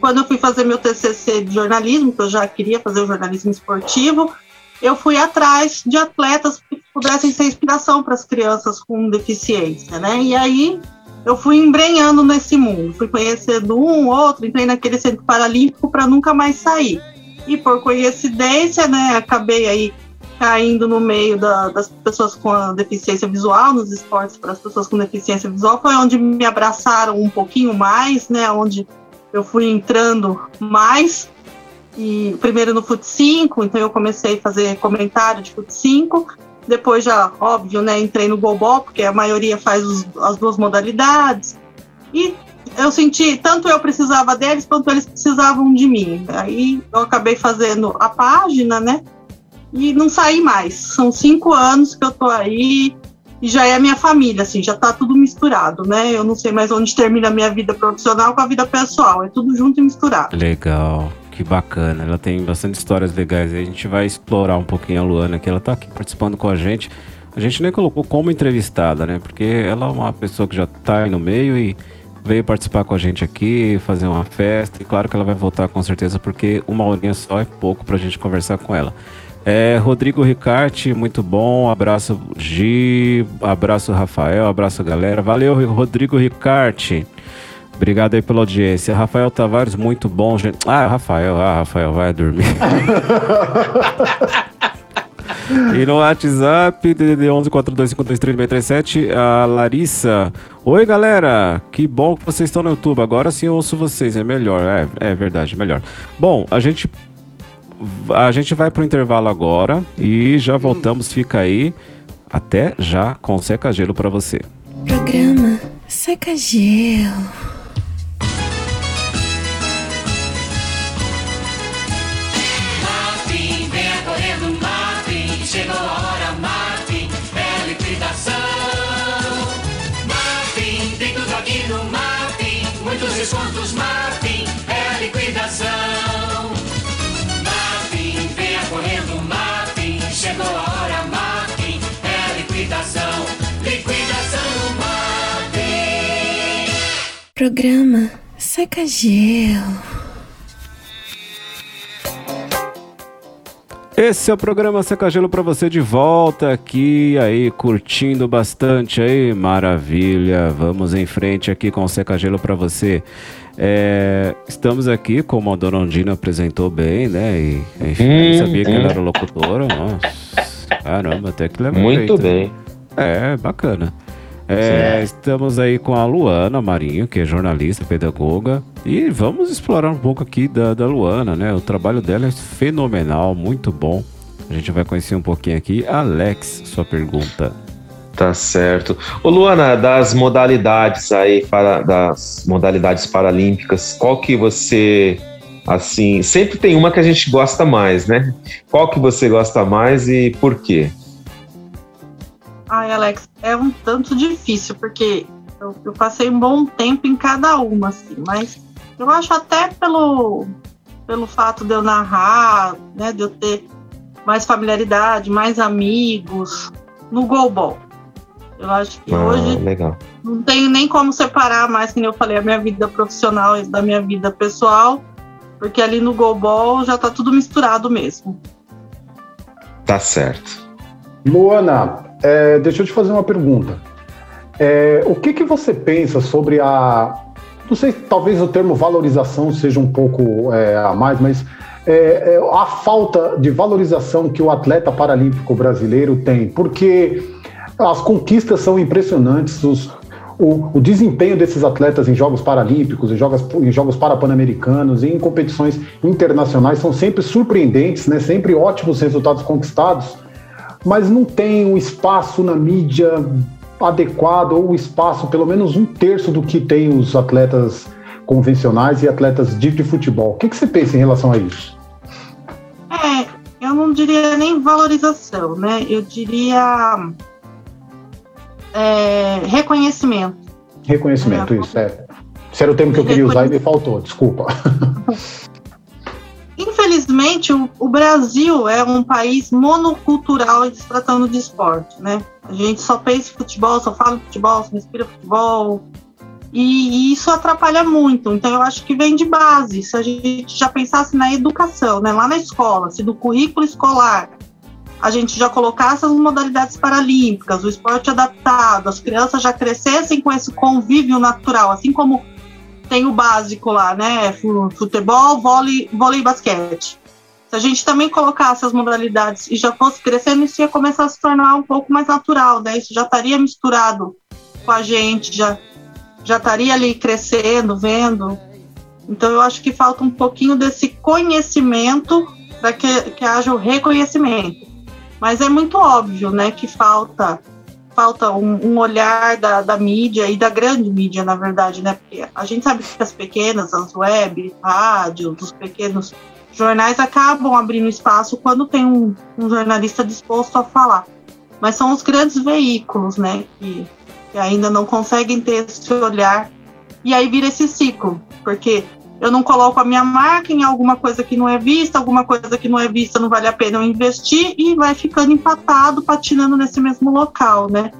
Quando eu fui fazer meu TCC de jornalismo, que eu já queria fazer o jornalismo esportivo, eu fui atrás de atletas que pudessem ser inspiração para as crianças com deficiência, né? E aí eu fui embrenhando nesse mundo, fui conhecendo um, outro, entrei naquele centro paralímpico para nunca mais sair. E por coincidência, né, acabei aí caindo no meio da- das pessoas com deficiência visual, nos esportes para as pessoas com deficiência visual, foi onde me abraçaram um pouquinho mais, né, onde eu fui entrando mais, e primeiro no Fut 5, então eu comecei a fazer comentário de Fut 5, depois já, óbvio, né, entrei no Gobol, porque a maioria faz os- as duas modalidades, e eu senti, tanto eu precisava deles, quanto eles precisavam de mim. Aí eu acabei fazendo a página, né? E não saí mais. São cinco anos que eu tô aí e já é a minha família, assim, já tá tudo misturado, né? Eu não sei mais onde termina a minha vida profissional com a vida pessoal, é tudo junto e misturado. Legal, que bacana. Ela tem bastante histórias legais. A gente vai explorar um pouquinho a Luana, que ela tá aqui participando com a gente. A gente nem colocou como entrevistada, né? Porque ela é uma pessoa que já tá aí no meio e veio participar com a gente aqui, fazer uma festa. E claro que ela vai voltar com certeza, porque uma horinha só é pouco pra gente conversar com ela. É, Rodrigo Ricarte, muito bom. Abraço, Gi. Abraço, Rafael. Abraço, galera. Valeu, Rodrigo Ricarte. Obrigado aí pela audiência. Rafael Tavares, muito bom, gente. Ah, Rafael, ah, Rafael, vai dormir. e no WhatsApp, DDD 1142533637, a Larissa. Oi, galera, que bom que vocês estão no YouTube. Agora sim eu ouço vocês, é melhor. É, é verdade, melhor. Bom, a gente a gente vai pro intervalo agora e já voltamos. Fica aí. Até já com seca gelo para você. Programa Seca Gelo. Programa Seca Gelo. Esse é o programa Seca Gelo pra você de volta aqui, aí, curtindo bastante aí, maravilha. Vamos em frente aqui com o Seca Gelo pra você. É, estamos aqui, como a Dona Ondina apresentou bem, né? E, enfim, eu Hum, sabia que hum. ela era locutora. Nossa, caramba, até que levou Muito jeito. bem. É, bacana. É, estamos aí com a Luana Marinho, que é jornalista, pedagoga, e vamos explorar um pouco aqui da, da Luana, né? O trabalho dela é fenomenal, muito bom. A gente vai conhecer um pouquinho aqui. Alex, sua pergunta. Tá certo. Ô Luana, das modalidades aí, para, das modalidades paralímpicas, qual que você, assim, sempre tem uma que a gente gosta mais, né? Qual que você gosta mais e por quê? Ai, Alex, é um tanto difícil, porque eu, eu passei um bom tempo em cada uma, assim, mas eu acho até pelo, pelo fato de eu narrar, né, de eu ter mais familiaridade, mais amigos, no goalball. Eu acho que Ah, hoje legal. não tenho nem como separar mais, como eu falei, a minha vida profissional e da minha vida pessoal, porque ali no goalball já tá tudo misturado mesmo. Tá certo. Luana, é, deixa eu te fazer uma pergunta. É, o que, que você pensa sobre a. Não sei, talvez o termo valorização seja um pouco é, a mais, mas é, é, a falta de valorização que o atleta paralímpico brasileiro tem, porque as conquistas são impressionantes, os- o, o desempenho desses atletas em Jogos Paralímpicos, em Jogos, em jogos Parapan-Americanos, em competições internacionais são sempre surpreendentes, né? sempre ótimos resultados conquistados mas não tem um espaço na mídia adequado ou o espaço, pelo menos um terço do que tem os atletas convencionais e atletas de, de futebol. O que, que você pensa em relação a isso? É, eu não diria nem valorização, né? Eu diria é, reconhecimento. Reconhecimento, isso é. Esse era o termo que eu queria usar e me faltou, desculpa. Infelizmente, o, o Brasil é um país monocultural se tratando de esporte, né? A gente só pensa em futebol, só fala em futebol, só respira futebol. E, e isso atrapalha muito. Então, eu acho que vem de base. Se a gente já pensasse na educação, né? Lá na escola, se do currículo escolar a gente já colocasse as modalidades paralímpicas, o esporte adaptado, as crianças já crescessem com esse convívio natural, assim como tem o básico lá, né? Fu- Futebol, vôlei, vôlei e basquete. Se a gente também colocasse as modalidades e já fosse crescendo, isso ia começar a se tornar um pouco mais natural, né? Isso já estaria misturado com a gente, já, já estaria ali crescendo, vendo. Então eu acho que falta um pouquinho desse conhecimento para que, que haja o reconhecimento. Mas é muito óbvio, né, que falta falta um, um olhar da, da mídia e da grande mídia, na verdade, né? Porque a gente sabe que as pequenas, as web, rádio, os pequenos jornais acabam abrindo espaço quando tem um, um jornalista disposto a falar. Mas são os grandes veículos, né? Que, que ainda não conseguem ter esse olhar. E aí vira esse ciclo, porque eu não coloco a minha marca em alguma coisa que não é vista, alguma coisa que não é vista não vale a pena eu investir e vai ficando empatado, patinando nesse mesmo local, né?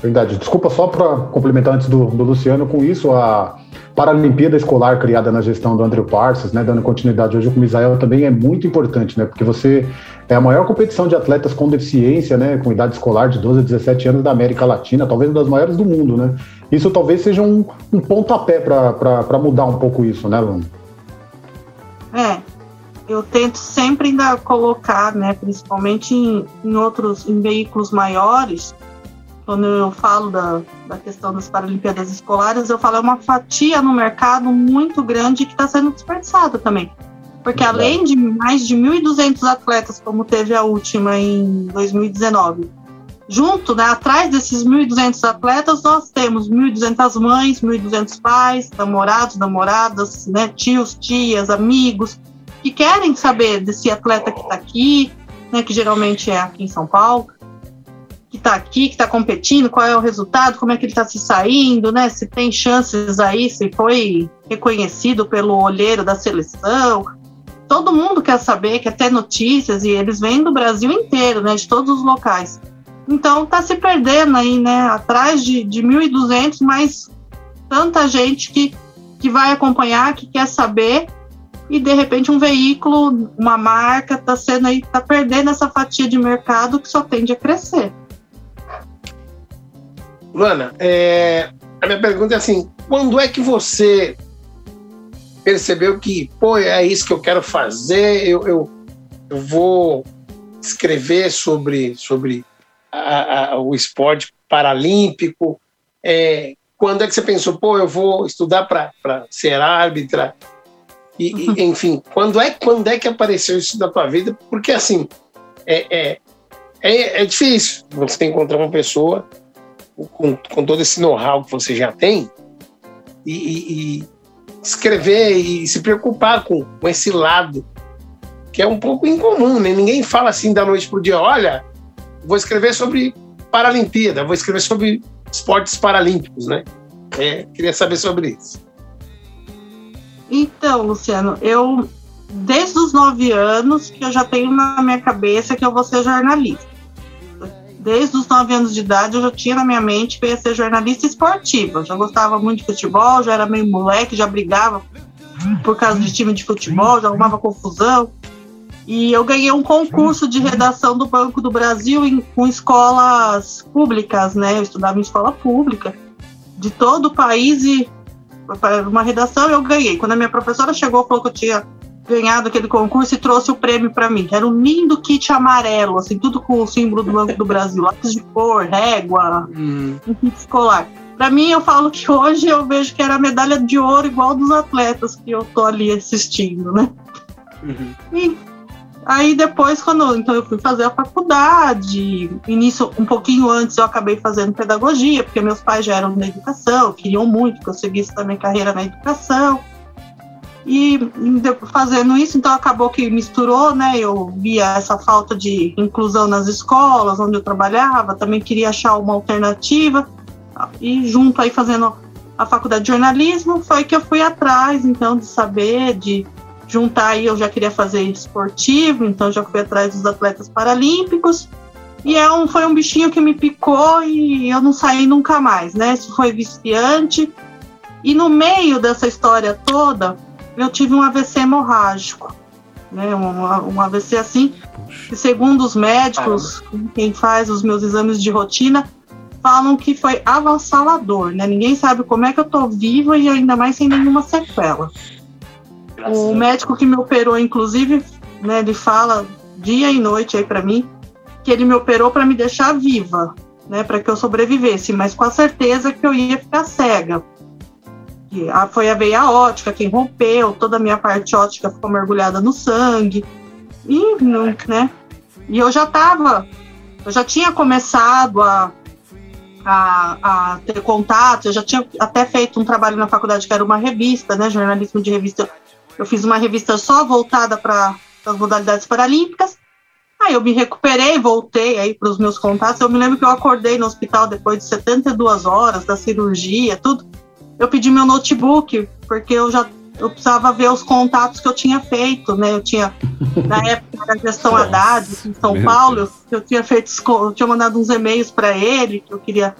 Verdade. Desculpa só para complementar antes do, do Luciano com isso, a Paralimpíada Escolar criada na gestão do André Parsons, né, dando continuidade hoje com o Misael, também é muito importante, né, porque você é a maior competição de atletas com deficiência, né, com idade escolar de 12 a 17 anos da América Latina, talvez uma das maiores do mundo, né. Isso talvez seja um, um pontapé para mudar um pouco isso, né, Luana? É, eu tento sempre ainda colocar, né, principalmente em, em outros, em veículos maiores, quando eu falo da, da questão das Paralimpíadas Escolares, eu falo é uma fatia no mercado muito grande que está sendo desperdiçada também. Porque além de mais de 1.200 atletas, como teve a última em 2019, junto, né, atrás desses 1.200 atletas, nós temos 1.200 mães, 1.200 pais, namorados, namoradas, né, tios, tias, amigos, que querem saber desse atleta que está aqui, né, que geralmente é aqui em São Paulo, que está aqui, que está competindo, qual é o resultado, como é que ele está se saindo, né, se tem chances aí, se foi reconhecido pelo olheiro da seleção. Todo mundo quer saber, quer ter notícias, e eles vêm do Brasil inteiro, né, de todos os locais. Então tá se perdendo aí, né? Atrás de, de 1.200, mas tanta gente que, que vai acompanhar, que quer saber. e de repente um veículo, uma marca está sendo aí, tá perdendo essa fatia de mercado que só tende a crescer. Luana, é, a minha pergunta é assim: quando é que você percebeu que, pô, é isso que eu quero fazer, eu, eu, eu vou escrever sobre, sobre a- a- o esporte paralímpico? É, quando é que você pensou, pô, eu vou estudar para ser árbitra? E, e, enfim, quando é, quando é que apareceu isso na tua vida? Porque, assim, é, é, é, é difícil você encontrar uma pessoa com, com todo esse know-how que você já tem e, e- e escrever e se preocupar com, com esse lado que é um pouco incomum, né? Ninguém fala assim da noite pro dia, olha, vou escrever sobre Paralimpíada, vou escrever sobre esportes paralímpicos, né? É, queria saber sobre isso. Então, Luciano, eu desde os nove anos que eu já tenho na minha cabeça que eu vou ser jornalista. Desde os nove anos de idade eu já tinha na minha mente que eu ia ser jornalista esportiva. Já gostava muito de futebol, já era meio moleque, já brigava por causa de time de futebol, já arrumava confusão. E eu ganhei um concurso de redação do Banco do Brasil em- com escolas públicas, né? Eu estudava em escola pública de todo o país e uma redação eu ganhei. Quando a minha professora chegou, falou que eu tinha ganhado aquele concurso e trouxe o prêmio para mim. Era um lindo kit amarelo, assim, tudo com o símbolo do Banco do Brasil, lápis de cor, régua, um kit escolar. Para mim, eu falo que hoje eu vejo que era a medalha de ouro igual dos atletas que eu tô ali assistindo, né? E aí depois, quando então eu fui fazer a faculdade, início um pouquinho antes eu acabei fazendo pedagogia, porque meus pais já eram da educação, queriam muito que eu seguisse também carreira na educação. E fazendo isso, então acabou que misturou, né? Eu via essa falta de inclusão nas escolas onde eu trabalhava, também queria achar uma alternativa. E junto aí fazendo a faculdade de jornalismo, foi que eu fui atrás, então, de saber, de juntar aí, eu já queria fazer esportivo, então já fui atrás dos atletas paralímpicos. E é um, foi um bichinho que me picou e eu não saí nunca mais, né? Isso foi viciante. E no meio dessa história toda, eu tive um AVC hemorrágico, né? Um, um AVC assim, que segundo os médicos, quem faz os meus exames de rotina, falam que foi avassalador, né? Ninguém sabe como é que eu tô viva e ainda mais sem nenhuma sequela. O médico que me operou, inclusive, né, ele fala dia e noite aí para mim que ele me operou para me deixar viva, né, para que eu sobrevivesse, mas com a certeza que eu ia ficar cega. E a- foi a veia óptica quem rompeu, toda a minha parte óptica ficou mergulhada no sangue. E, não, né? E eu já tava, eu já tinha começado a, a, a ter contato, eu já tinha até feito um trabalho na faculdade que era uma revista, né? Jornalismo de revista. Eu fiz uma revista só voltada para as modalidades paralímpicas. Aí eu me recuperei, voltei aí para os meus contatos. Eu me lembro que eu acordei no hospital depois de 72 horas da cirurgia, tudo. Eu pedi meu notebook, porque eu já eu precisava ver os contatos que eu tinha feito, né? Eu tinha, na época, era a gestão Haddad, em São Paulo, eu tinha feito, eu tinha mandado uns e-mails para ele, que eu queria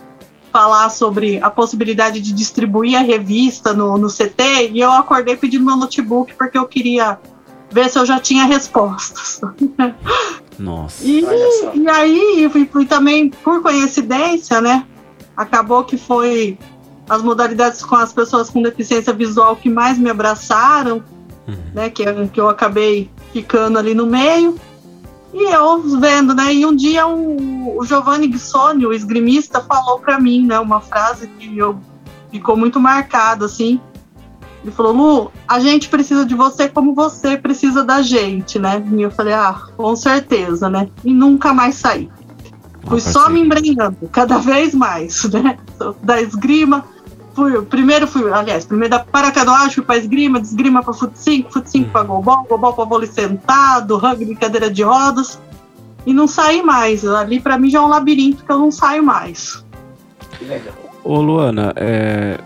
falar sobre a possibilidade de distribuir a revista no, no CT, e eu acordei pedindo meu notebook, porque eu queria ver se eu já tinha respostas. Nossa. E, e aí, fui, fui também, por coincidência, né? Acabou que foi as modalidades com as pessoas com deficiência visual que mais me abraçaram, né? Que, que eu acabei ficando ali no meio. E eu vendo, né? E um dia um, o Giovanni Guissoni, o esgrimista, falou para mim, né? Uma frase que eu ficou muito marcada, assim. Ele falou, Lu, a gente precisa de você como você precisa da gente, né? E eu falei, ah, com certeza, né? E nunca mais saí. Fui só me embrenhando, cada vez mais, né? Da esgrima, fui, primeiro fui, aliás, primeiro da paracanoagem, fui pra esgrima, de esgrima pra fut 5, fut 5 pra golbol, golbol pra vôlei sentado, rugby, cadeira de rodas, e não saí mais. Ali pra mim já é um labirinto que eu não saio mais. Ô Luana, é,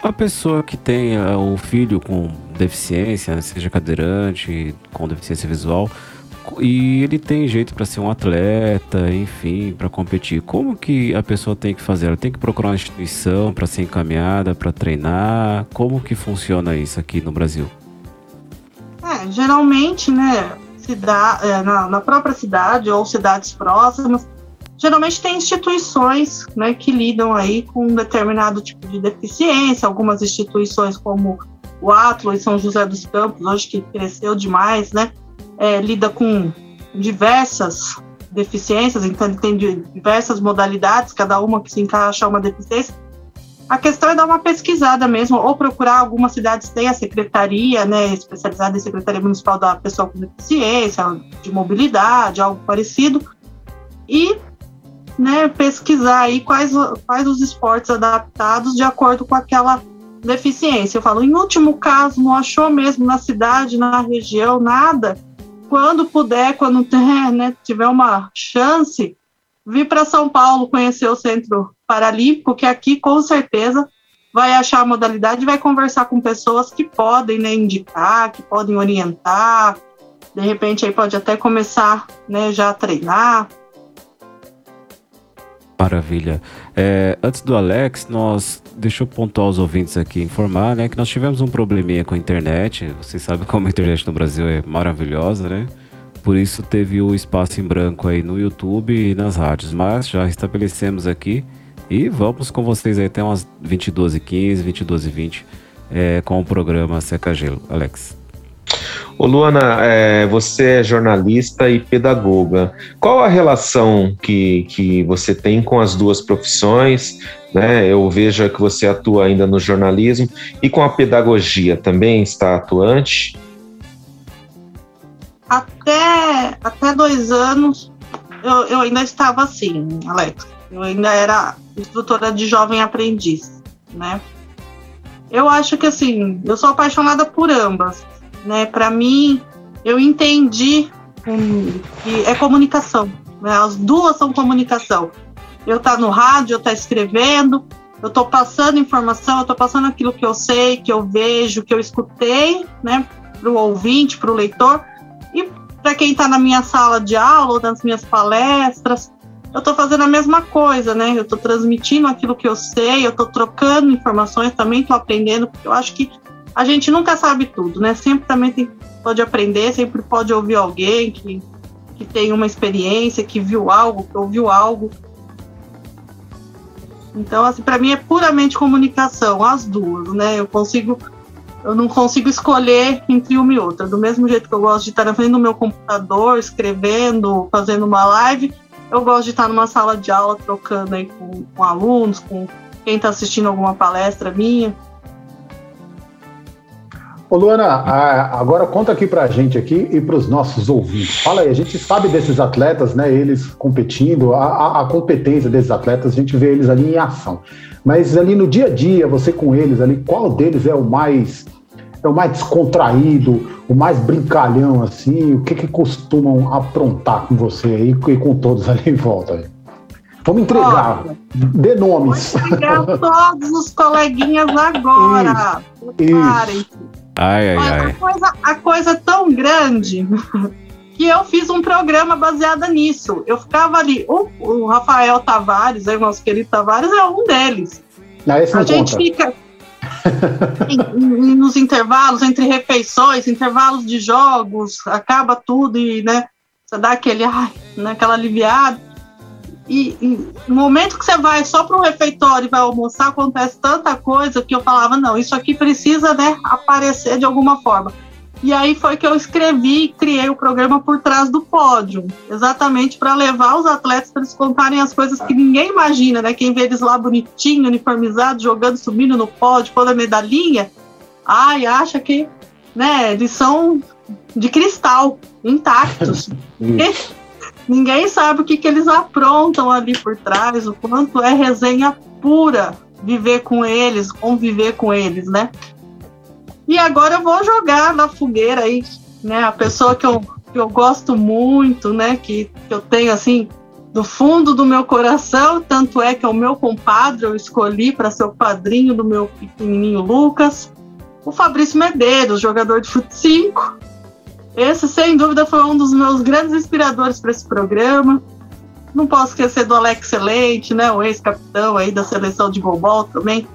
a pessoa que tem um filho com deficiência, seja cadeirante, com deficiência visual, e ele tem jeito para ser um atleta, enfim, para competir, como que a pessoa tem que fazer? Ela tem que procurar uma instituição para ser encaminhada, para treinar? Como que funciona isso aqui no Brasil? É, geralmente, né, cida- é, na, na própria cidade ou cidades próximas, geralmente tem instituições né, que lidam aí com um determinado tipo de deficiência, algumas instituições como o Atlo em São José dos Campos, hoje que cresceu demais, né, é, lida com diversas deficiências, então ele tem diversas modalidades, cada uma que se encaixa uma deficiência. A questão é dar uma pesquisada mesmo, ou procurar algumas cidades têm a secretaria, né, especializada em Secretaria Municipal da Pessoa com Deficiência, de mobilidade, algo parecido, e né, pesquisar aí quais, quais os esportes adaptados de acordo com aquela deficiência. Eu falo, em último caso, não achou mesmo na cidade, na região, nada, quando puder, quando ter, né, tiver uma chance, vir para São Paulo conhecer o Centro Paralímpico, que aqui com certeza vai achar a modalidade vai conversar com pessoas que podem né, indicar, que podem orientar. De repente aí pode até começar né, já a treinar. Maravilha. É, antes do Alex, nós deixa eu pontuar os ouvintes aqui informar, né, que nós tivemos um probleminha com a internet. Vocês sabem como a internet no Brasil é maravilhosa, né? Por isso teve o espaço em branco aí no YouTube e nas rádios, mas já estabelecemos aqui e vamos com vocês aí até umas 22h15, 22h20 é, com o programa Seca Gelo. Alex. Ô Luana, é, você é jornalista e pedagoga. Qual a relação que, que você tem com as duas profissões? Né? Eu vejo que você atua ainda no jornalismo e com a pedagogia também está atuante? Até, até dois anos eu, eu ainda estava assim, Alex. Eu ainda era instrutora de jovem aprendiz, né? Eu acho que assim, eu sou apaixonada por ambas, né? Para mim, eu entendi que é comunicação, né? As duas são comunicação. Eu tá no rádio, eu tá escrevendo, eu tô passando informação, eu tô passando aquilo que eu sei, que eu vejo, que eu escutei, né? Para o ouvinte, para o leitor e para quem está na minha sala de aula ou nas minhas palestras, eu estou fazendo a mesma coisa, né? Eu estou transmitindo aquilo que eu sei, eu estou trocando informações, também estou aprendendo, porque eu acho que a gente nunca sabe tudo, né? Sempre também tem, pode aprender, sempre pode ouvir alguém que, que tem uma experiência, que viu algo, que ouviu algo. Então, assim, para mim é puramente comunicação, as duas, né? Eu consigo eu não consigo escolher entre uma e outra. Do mesmo jeito que eu gosto de estar na frente do meu computador, escrevendo, fazendo uma live, eu gosto de estar numa sala de aula trocando aí com, com alunos, com quem está assistindo alguma palestra minha. Ô Luana, agora conta aqui pra gente aqui e para os nossos ouvintes. Fala aí, a gente sabe desses atletas, né? Eles competindo, a, a- competência desses atletas, a gente vê eles ali em ação. Mas ali no dia a dia, você com eles ali, qual deles é o mais é o mais descontraído, o mais brincalhão assim? O que que costumam aprontar com você aí e com todos ali em volta? Aí? Vamos entregar, dê nomes. Obrigado a todos os coleguinhas agora. Preparem-se. Ai, ai, Olha, a ai. coisa, a coisa é tão grande que eu fiz um programa baseado nisso. Eu ficava ali, o, o Rafael Tavares, aí, o nosso querido Tavares, é um deles. Não, esse não a gente conta. fica em- em- nos intervalos, entre refeições, intervalos de jogos, acaba tudo e, né, você dá aquele, ai, né, aquela aliviada. E, e no momento que você vai só para um refeitório e vai almoçar, acontece tanta coisa que eu falava, não, isso aqui precisa, né, aparecer de alguma forma. E aí foi que eu escrevi e criei o programa por trás do pódio, exatamente para levar os atletas para eles contarem as coisas que ninguém imagina, né? Quem vê eles lá bonitinho, uniformizado, jogando, subindo no pódio, pondo a medalhinha, ai, acha que, né, eles são de cristal, intactos. Ninguém sabe o que, que eles aprontam ali por trás, o quanto é resenha pura viver com eles, conviver com eles, né? E agora eu vou jogar na fogueira aí, né? A pessoa que eu, que eu gosto muito, né? Que, que eu tenho assim do fundo do meu coração, tanto é que é o meu compadre, eu escolhi para ser o padrinho do meu pequenininho Lucas, o Fabrício Medeiros, jogador de fut 5. Esse, sem dúvida, foi um dos meus grandes inspiradores para esse programa. Não posso esquecer do Alex Excelente, né? O ex-capitão aí da seleção de golbol também.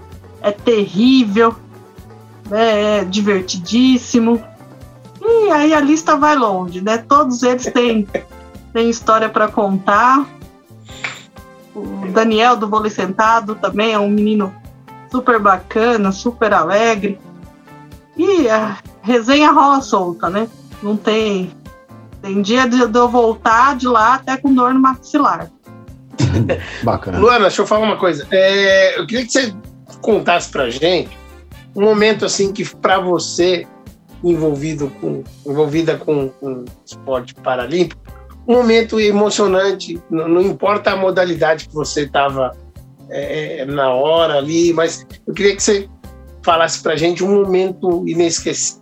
É terrível, né, é divertidíssimo. E E aí a lista vai longe, né? Todos eles têm, têm história para contar. O Daniel do Vôlei Sentado também é um menino super bacana, super alegre. E a resenha rola solta, né? Não tem. Tem dia de eu voltar de lá até com dor no maxilar. Bacana. Luana, deixa eu falar uma coisa. É, eu queria que você contasse pra gente um momento assim que para você envolvido com envolvida com, com esporte paralímpico, um momento emocionante. Não, não importa a modalidade que você estava na hora ali, mas eu queria que você falasse pra gente um momento inesquecível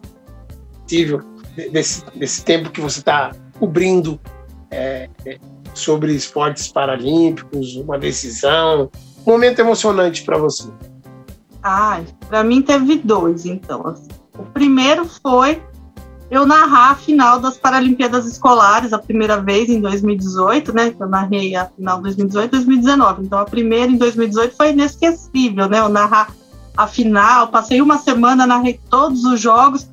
desse, desse tempo que você está cobrindo é, é, sobre esportes paralímpicos, uma decisão, um momento emocionante para você. Ai, pra mim teve dois, então. assim. O primeiro foi eu narrar a final das Paralimpíadas Escolares, a primeira vez em 2018, né? Eu narrei a final 2018 e 2019. Então a primeira em 2018 foi inesquecível, né? Eu narrar a final, passei uma semana, narrei todos os jogos,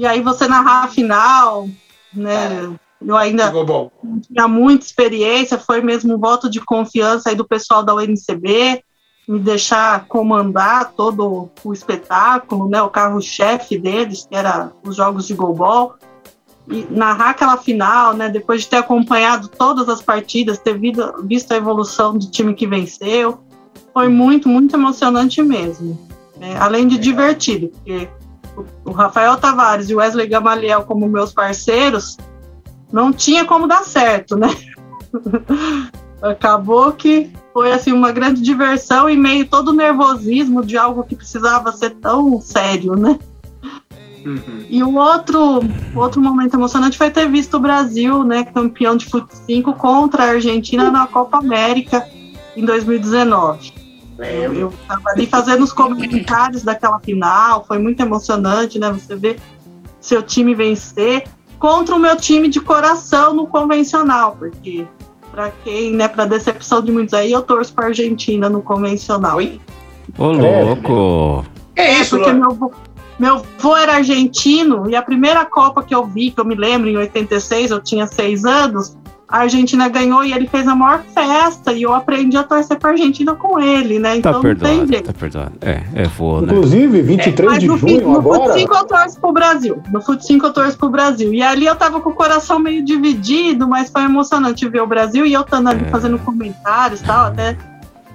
e aí você narrar a final, né? Eu ainda não tinha muita experiência, foi mesmo um voto de confiança aí do pessoal da UNCB, me deixar comandar todo o espetáculo, né, o carro-chefe deles, que era os jogos de goalball, e narrar aquela final, né, depois de ter acompanhado todas as partidas, ter visto a evolução do time que venceu, foi muito, muito emocionante mesmo. né, além de divertido, porque o- Rafael Tavares e o Wesley Gamaliel como meus parceiros, não tinha como dar certo, né? Acabou que foi assim uma grande diversão e meio todo o nervosismo de algo que precisava ser tão sério, né? E o outro, outro momento emocionante foi ter visto o Brasil, né, campeão de fut 5 contra a Argentina na Copa América em 2019. Eu estava ali fazendo os comentários daquela final, foi muito emocionante, né? Você ver seu time vencer contra o meu time de coração no convencional, porque para quem, né, para decepção de muitos aí, eu torço para Argentina no convencional. Ô, louco. É isso, porque meu, vô- meu vô era argentino e a primeira Copa que eu vi, que eu me lembro, em 86, eu tinha seis anos, a Argentina ganhou e ele fez a maior festa e eu aprendi a torcer pra Argentina com ele, né? Tá Então não tem perdoado, jeito. tá perdoado. É, é vô, né? Inclusive, 23 Mas de no, junho no agora. Fut 5 eu torço pro Brasil. No Fut 5 eu torço pro Brasil. E ali eu tava com o coração meio dividido, mas foi emocionante ver o Brasil e eu estando ali fazendo comentários e tal. Até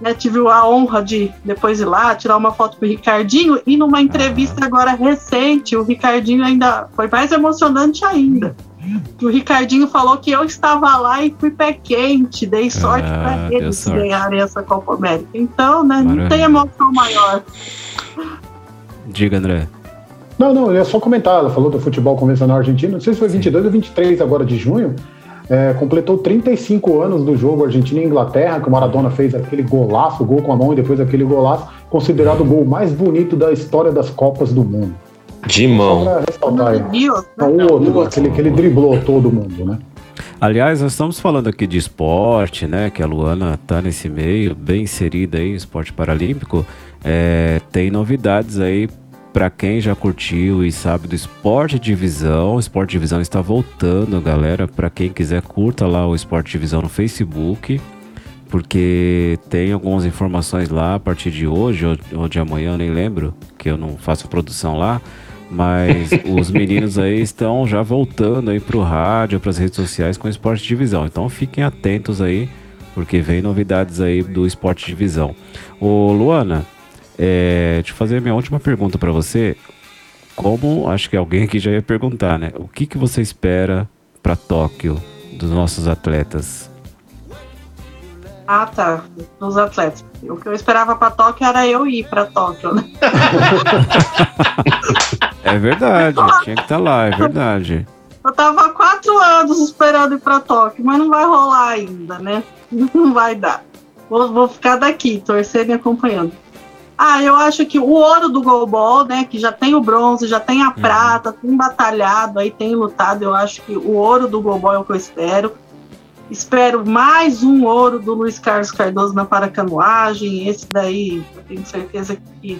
né, tive a honra de depois ir lá, tirar uma foto com o Ricardinho. E numa entrevista agora recente, o Ricardinho ainda foi mais emocionante ainda. Que o Ricardinho falou que eu estava lá e fui pé quente, dei sorte Ah, para eles sorte. ganharem essa Copa América. Então, né, não Maravilha. tem emoção maior. Diga, André. Não, não, ia só comentar. Ela falou do futebol convencional argentino. Não sei se foi 22 ou 23 agora de junho. É, completou 35 anos do jogo Argentina e Inglaterra, que o Maradona fez aquele golaço, gol com a mão e depois aquele golaço, considerado o gol mais bonito da história das Copas do mundo. De mão. Não, o outro, aquele que ele driblou todo mundo, né? Aliás, nós estamos falando aqui de esporte, né? Que a Luana tá nesse meio, bem inserida aí, esporte paralímpico. É, tem novidades aí para quem já curtiu e sabe do Esporte Divisão. O Esporte Divisão está voltando, galera. Para quem quiser, curta lá o Esporte Divisão no Facebook. Porque tem algumas informações lá a partir de hoje ou, ou de amanhã, eu nem lembro, que eu não faço produção lá. Mas os meninos aí estão já voltando aí pro rádio, para as redes sociais com o Esporte Divisão. Então fiquem atentos aí, porque vem novidades aí do Esporte Divisão. Ô Luana, é, deixa eu fazer a minha última pergunta para você. Como acho que alguém aqui já ia perguntar, né? O que, que você espera para Tóquio dos nossos atletas? Ah, tá. Dos atletas. O que eu esperava pra Tóquio era eu ir pra Tóquio, né? É verdade, tinha que estar lá, é verdade. Eu tava há quatro anos esperando ir pra Tóquio, mas não vai rolar ainda, né? Não vai dar. Vou, vou ficar daqui, torcendo e acompanhando. Ah, eu acho que o ouro do goalball, né? Que já tem o bronze, já tem a prata, tem batalhado, aí tem lutado. Eu acho que o ouro do goalball é o que eu espero. Espero mais um ouro do Luiz Carlos Cardoso na paracanoagem. Esse daí eu tenho certeza que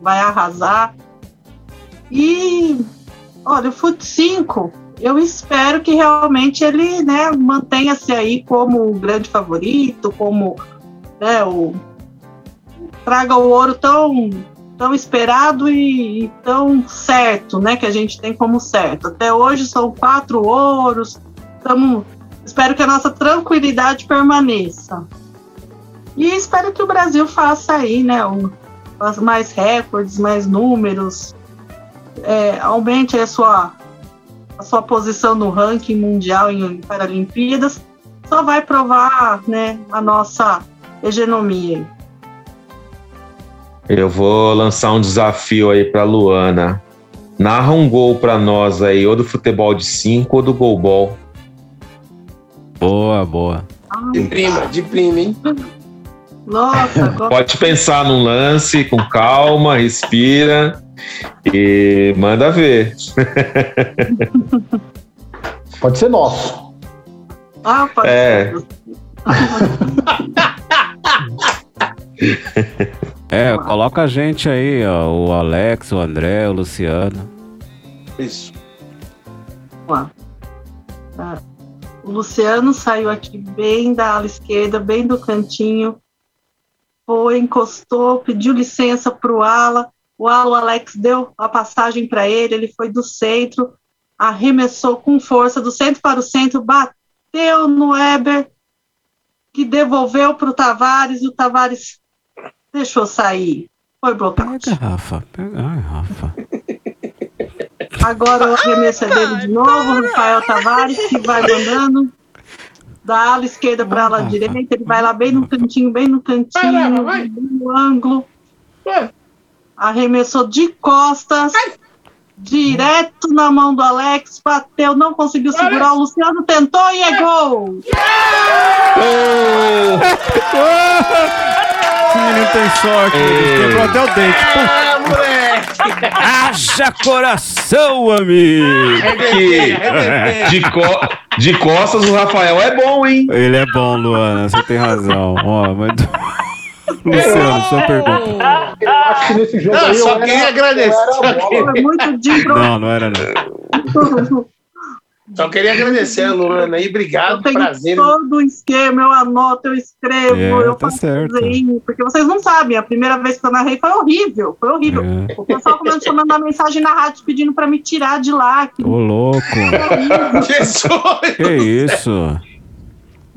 vai arrasar. E Olha, o Fut 5, eu espero que realmente ele né, mantenha-se aí como o grande favorito, como né, o traga o ouro tão, tão esperado e, e tão certo, né? Que a gente tem como certo. Até hoje são quatro ouros. Tamo, espero que a nossa tranquilidade permaneça. E espero que o Brasil faça aí, né? Um, mais recordes, mais números, é, aumente a sua, a sua posição no ranking mundial em Paralimpíadas, só vai provar né, a nossa hegemonia. Eu vou lançar um desafio aí pra Luana. Narra um gol pra nós aí, ou do futebol de 5 ou do golbol. Boa, boa. De prima, de prima, hein? Nossa, Pode pensar num lance com calma, respira e manda ver. Pode ser nosso. Ah, pode É. É, coloca a gente aí, ó. O Alex, o André, o Luciano. Isso. Vamos lá. Tá. O Luciano saiu aqui bem da ala esquerda, bem do cantinho. Foi, encostou, pediu licença para o ala. O Alex deu a passagem para ele. Ele foi do centro, arremessou com força do centro para o centro, bateu no Weber, que devolveu para o Tavares. E o Tavares deixou sair. Foi bloqueado. Pega, Rafa. Pega. Ai, Rafa. Agora o arremesso é dele de novo, o Rafael Tavares, que vai mandando da ala esquerda para a ala direita, ele vai lá bem no cantinho, bem no cantinho, bem no ângulo. Arremessou de costas, direto na mão do Alex, bateu, não conseguiu segurar, o Luciano tentou e é gol! Esse menino tem sorte, ele quebrou até o dente. Ah, moleque! Haja coração, amigo! Que de, co- de costas o Rafael é bom, hein? Ele é bom, Luana, você tem razão. Ó, mas... Luciano, sua pergunta. Eu acho que nesse jogo Não, aí só eu queria agradecer. eu Só queria, muito de Não, não era não. só queria agradecer a Luana aí. Eu Obrigado, tenho prazer. todo o esquema, eu anoto, eu escrevo, É, eu tá faço certo. desenho, porque vocês não sabem, a primeira vez que eu narrei foi horrível, foi horrível. É. O pessoal começou a mandar mensagem na rádio pedindo pra me tirar de lá. que Ô, louco. Jesus! Que isso?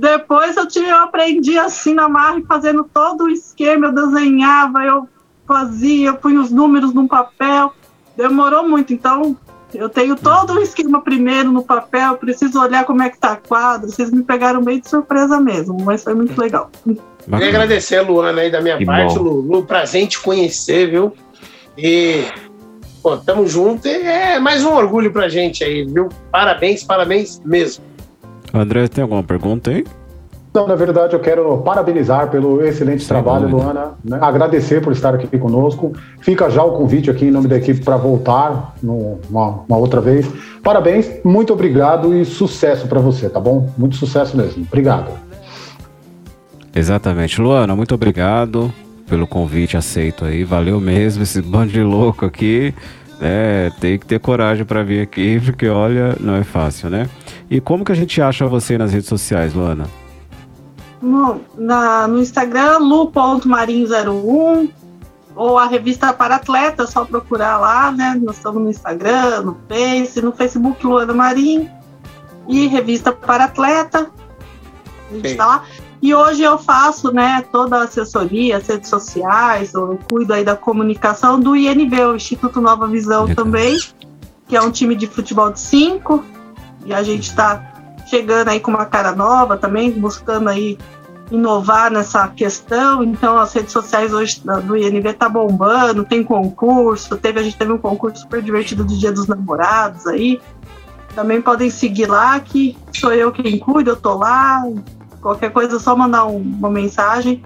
Depois eu, tive, eu aprendi assim na marra, e fazendo todo o esquema, eu desenhava, eu fazia, eu punha os números num papel. Demorou muito, então eu tenho todo o esquema primeiro no papel, preciso olhar como é que tá a quadra. Vocês me pegaram bem de surpresa mesmo, mas foi muito legal. Queria agradecer a Luana aí da minha Que parte, bom. Lu, Lu, prazer em te conhecer, viu? E, pô, tamo junto. E é mais um orgulho pra gente aí, viu? Parabéns, parabéns mesmo. André, tem alguma pergunta aí? Então, na verdade, eu quero parabenizar pelo excelente Sem trabalho, dúvida. Luana. né? Agradecer por estar aqui conosco. Fica já o convite aqui em nome da equipe para voltar no- uma, uma outra vez. Parabéns, muito obrigado e sucesso para você, tá bom? Muito sucesso mesmo. Obrigado. Exatamente. Luana, muito obrigado pelo convite aceito aí. Valeu mesmo esse bando de louco aqui. É, tem que ter coragem pra vir aqui, porque olha, não é fácil, né? E como que a gente acha você nas redes sociais, Luana? No, na- no Instagram, lu.marinho01 ou a revista Para Atleta, é só procurar lá, né? Nós estamos no Instagram, no Face, no Facebook Luana Marinho e revista Para Atleta. A gente Sim. tá lá. E hoje eu faço, né, toda a assessoria, as redes sociais, eu cuido aí da comunicação do INV, o Instituto Nova Visão também, que é um time de futebol de cinco, e a gente está chegando aí com uma cara nova também, buscando aí inovar nessa questão. Então as redes sociais hoje do INV tá bombando, tem concurso, teve a gente teve um concurso super divertido de Dia dos Namorados aí. Também podem seguir lá que sou eu quem cuido, eu tô lá. Qualquer coisa é só mandar um- uma mensagem.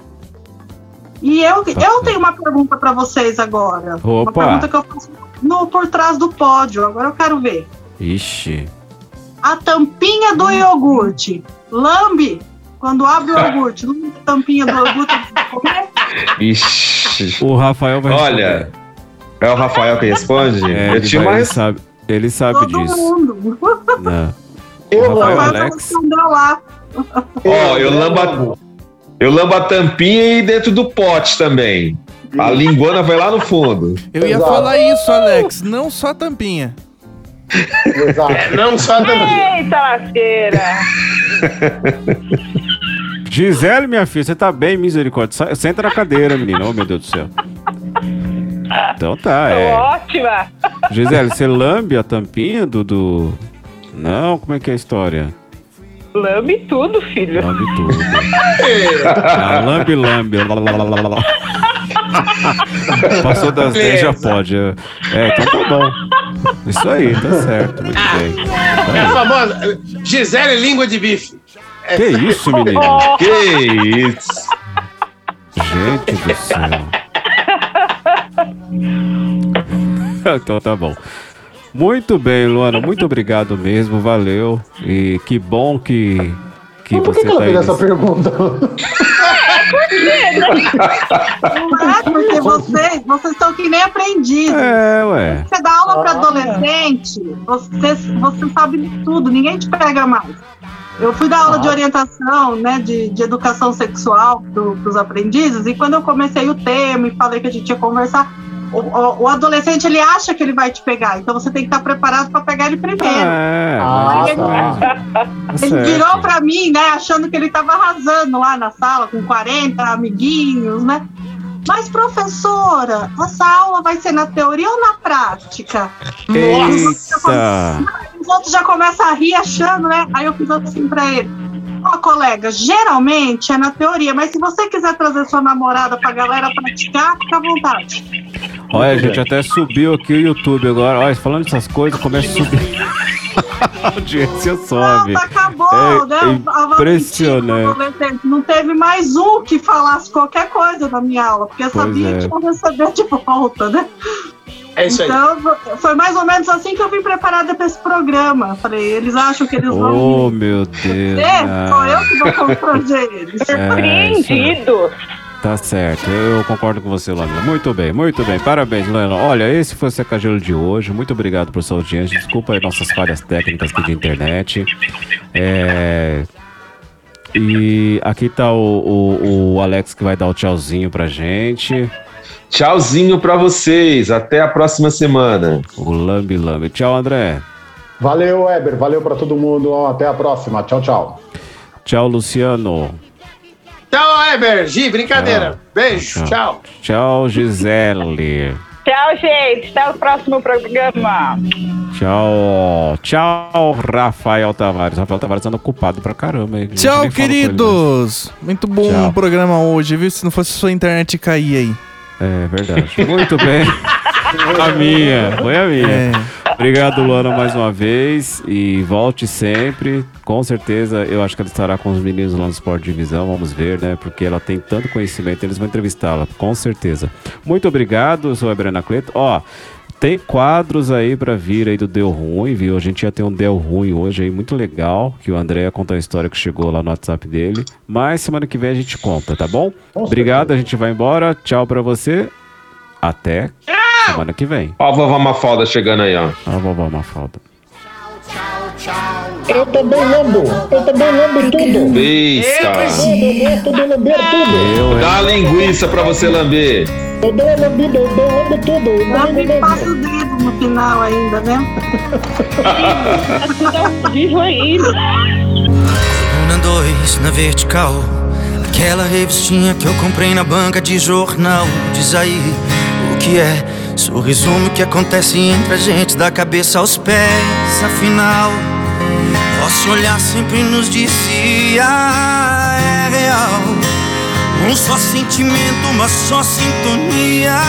E eu, eu tenho uma pergunta para vocês agora. Uma Opa. pergunta que eu faço no por trás do pódio. Agora eu quero ver. Ixi. A tampinha do iogurte. Lambe quando abre o iogurte. Lambe a tampinha do iogurte. Ixi. O Rafael vai Olha, é o Rafael que responde? É, eu ele tinha vai- uma ele sabe. Ele sabe Todo disso. mundo. Né? Eu, O Rafael Alex. lá. Ó, eu lambo, a, eu lambo a tampinha e dentro do pote também. A linguana vai lá no fundo. Eu ia Exato. falar isso, Alex. Não só a tampinha. Exato. Não só da Eita lasqueira! Gisele, minha filha, você tá bem, misericórdia. Senta na cadeira, menina. Oh, meu Deus do céu. Então tá, Tô é. ótima! Gisele, você lambe a tampinha do, do. Não, como é que é a história? Lambe tudo, filho. Lambe tudo. Ah, lambe, lambe. Passou das 10 já Beleza. pode. É, então tá bom. Isso aí, tá certo. Muito bem. É a famosa Gisele Língua de Bife. Que isso, menino? Que isso? Gente do céu. então tá bom. Muito bem, Luana. Muito obrigado mesmo. Valeu. E que bom que, que Por que, você que ela tá fez aí. essa pergunta? Não é porque vocês, vocês estão que nem aprendizes. É, ué. Você dá aula para adolescente, você, você sabe de tudo, ninguém te pega mais. Eu fui dar aula de orientação, né, de, de educação sexual para os aprendizes, e quando eu comecei o tema e falei que a gente ia conversar, o, o- o adolescente ele acha que ele vai te pegar, então você tem que estar preparado para pegar ele primeiro. É, Ah, mas isso tá. Ele virou pra mim, né, achando que ele tava arrasando lá na sala com 40 amiguinhos, né? Mas, professora, essa aula vai ser na teoria ou na prática? Eita! Os outros já começam a rir achando, né? Aí eu fiz assim pra ele. Ó, colega, geralmente é na teoria, mas se você quiser trazer sua namorada pra galera praticar, fica à vontade. Olha, a gente até subiu aqui o YouTube agora. Olha, falando dessas coisas, começa a subir. a audiência sobe. Pronto, acabou, É né? Valentina, impressionante. Não teve mais um que falasse qualquer coisa na minha aula, porque eu Pois sabia é. que eu receber de volta, né? É isso aí. Então, foi mais ou menos assim que eu vim preparada para esse programa. Falei, eles acham que eles vão. Oh, meu Deus. É, sou eu que vou constranger eles. Surpreendido! Tá certo, eu concordo com você, Lana. Muito bem, muito bem. Parabéns, Lana. Olha, esse foi o Secagelo de hoje. Muito obrigado por sua audiência. Desculpa aí nossas falhas técnicas aqui de internet. É... E aqui tá o, o, o Alex que vai dar o tchauzinho pra gente. Tchauzinho pra vocês. Até a próxima semana. O Lambi Lambi. Tchau, André. Valeu, Weber. Valeu pra todo mundo. Até a próxima. Tchau, tchau. Tchau, Luciano. Tchau, Eber. Gi, brincadeira. Beijo, tchau. Tchau, Gisele. Tchau, gente. Até o próximo programa. Tchau. Tchau, Rafael Tavares. Rafael Tavares anda ocupado pra caramba. gente Tchau, com ele, né? queridos. Muito bom Tchau. o programa hoje, viu? Se não fosse sua internet cair aí. É verdade. Muito bem. A minha, foi a minha. É. Obrigado, Luana, mais uma vez. E volte sempre. Com certeza, eu acho que ela estará com os meninos lá no Sport Divisão. Vamos ver, né? Porque ela tem tanto conhecimento. Eles vão entrevistá-la, com certeza. Muito obrigado, eu sou a Brena Cleto. Ó. Tem quadros aí pra vir aí do Deu Ruim, viu? A gente ia ter um Deu Ruim hoje aí, muito legal, que o André ia contar a história que chegou lá no WhatsApp dele. Mas semana que vem a gente conta, tá bom? Obrigado, a gente vai embora. Tchau pra você. Até semana que vem. Ó a vovó Mafalda chegando aí, ó. Ó a vovó Mafalda. Eu também lambo. Eu também lambo tudo. Beista. Eu gosto de lamber tudo. Eu, Dá a linguiça pra você lamber. Eu dou uma lambida, eu dou lambo tudo. Eu Dá lambo passa o dedo no final ainda, né? Vivo ainda. Coluna 2 na vertical. Aquela revistinha que eu comprei na banca de jornal. Diz aí o que é. Só resume o que acontece entre a gente, da cabeça aos pés. Afinal, nosso olhar sempre nos dizia: é real. Um só sentimento, uma só sintonia.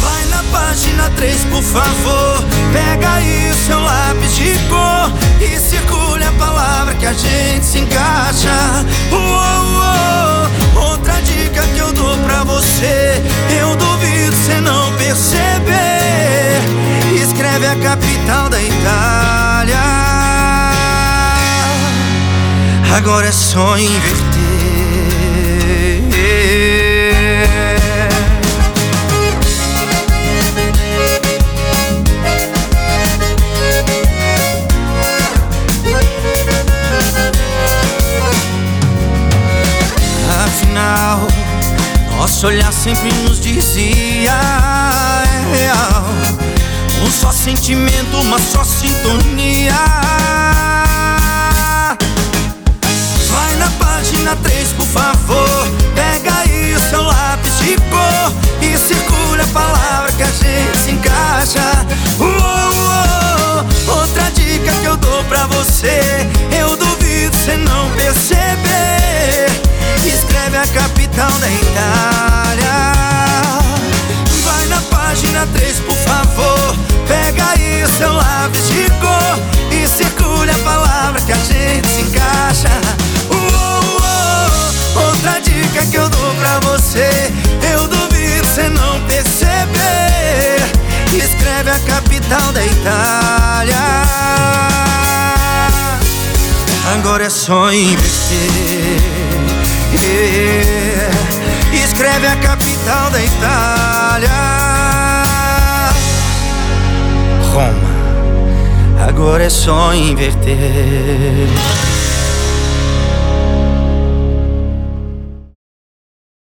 Vai na página 3, por favor. Pega aí o seu lápis de cor e circule a palavra que a gente se encaixa. medalha. Agora é só inverter. Afinal, nosso olhar sempre nos dizia é real. Só sentimento, uma só sintonia. Vai na página 3, por favor. Pega aí o seu lápis de cor e circula a palavra que a gente se encaixa. Uou, uou. Outra dica que eu dou pra você, eu duvido você não perceber. Escreve a capital da Itália. Vai na página 3, por favor. Pega o seu lápis de cor e circule a palavra que a gente se encaixa. Uou, uou. Outra dica que eu dou pra você, eu duvido você não perceber. Escreve a capital da Itália. Agora é só investir. É. Escreve a capital da Itália. Roma. Agora é só inverter.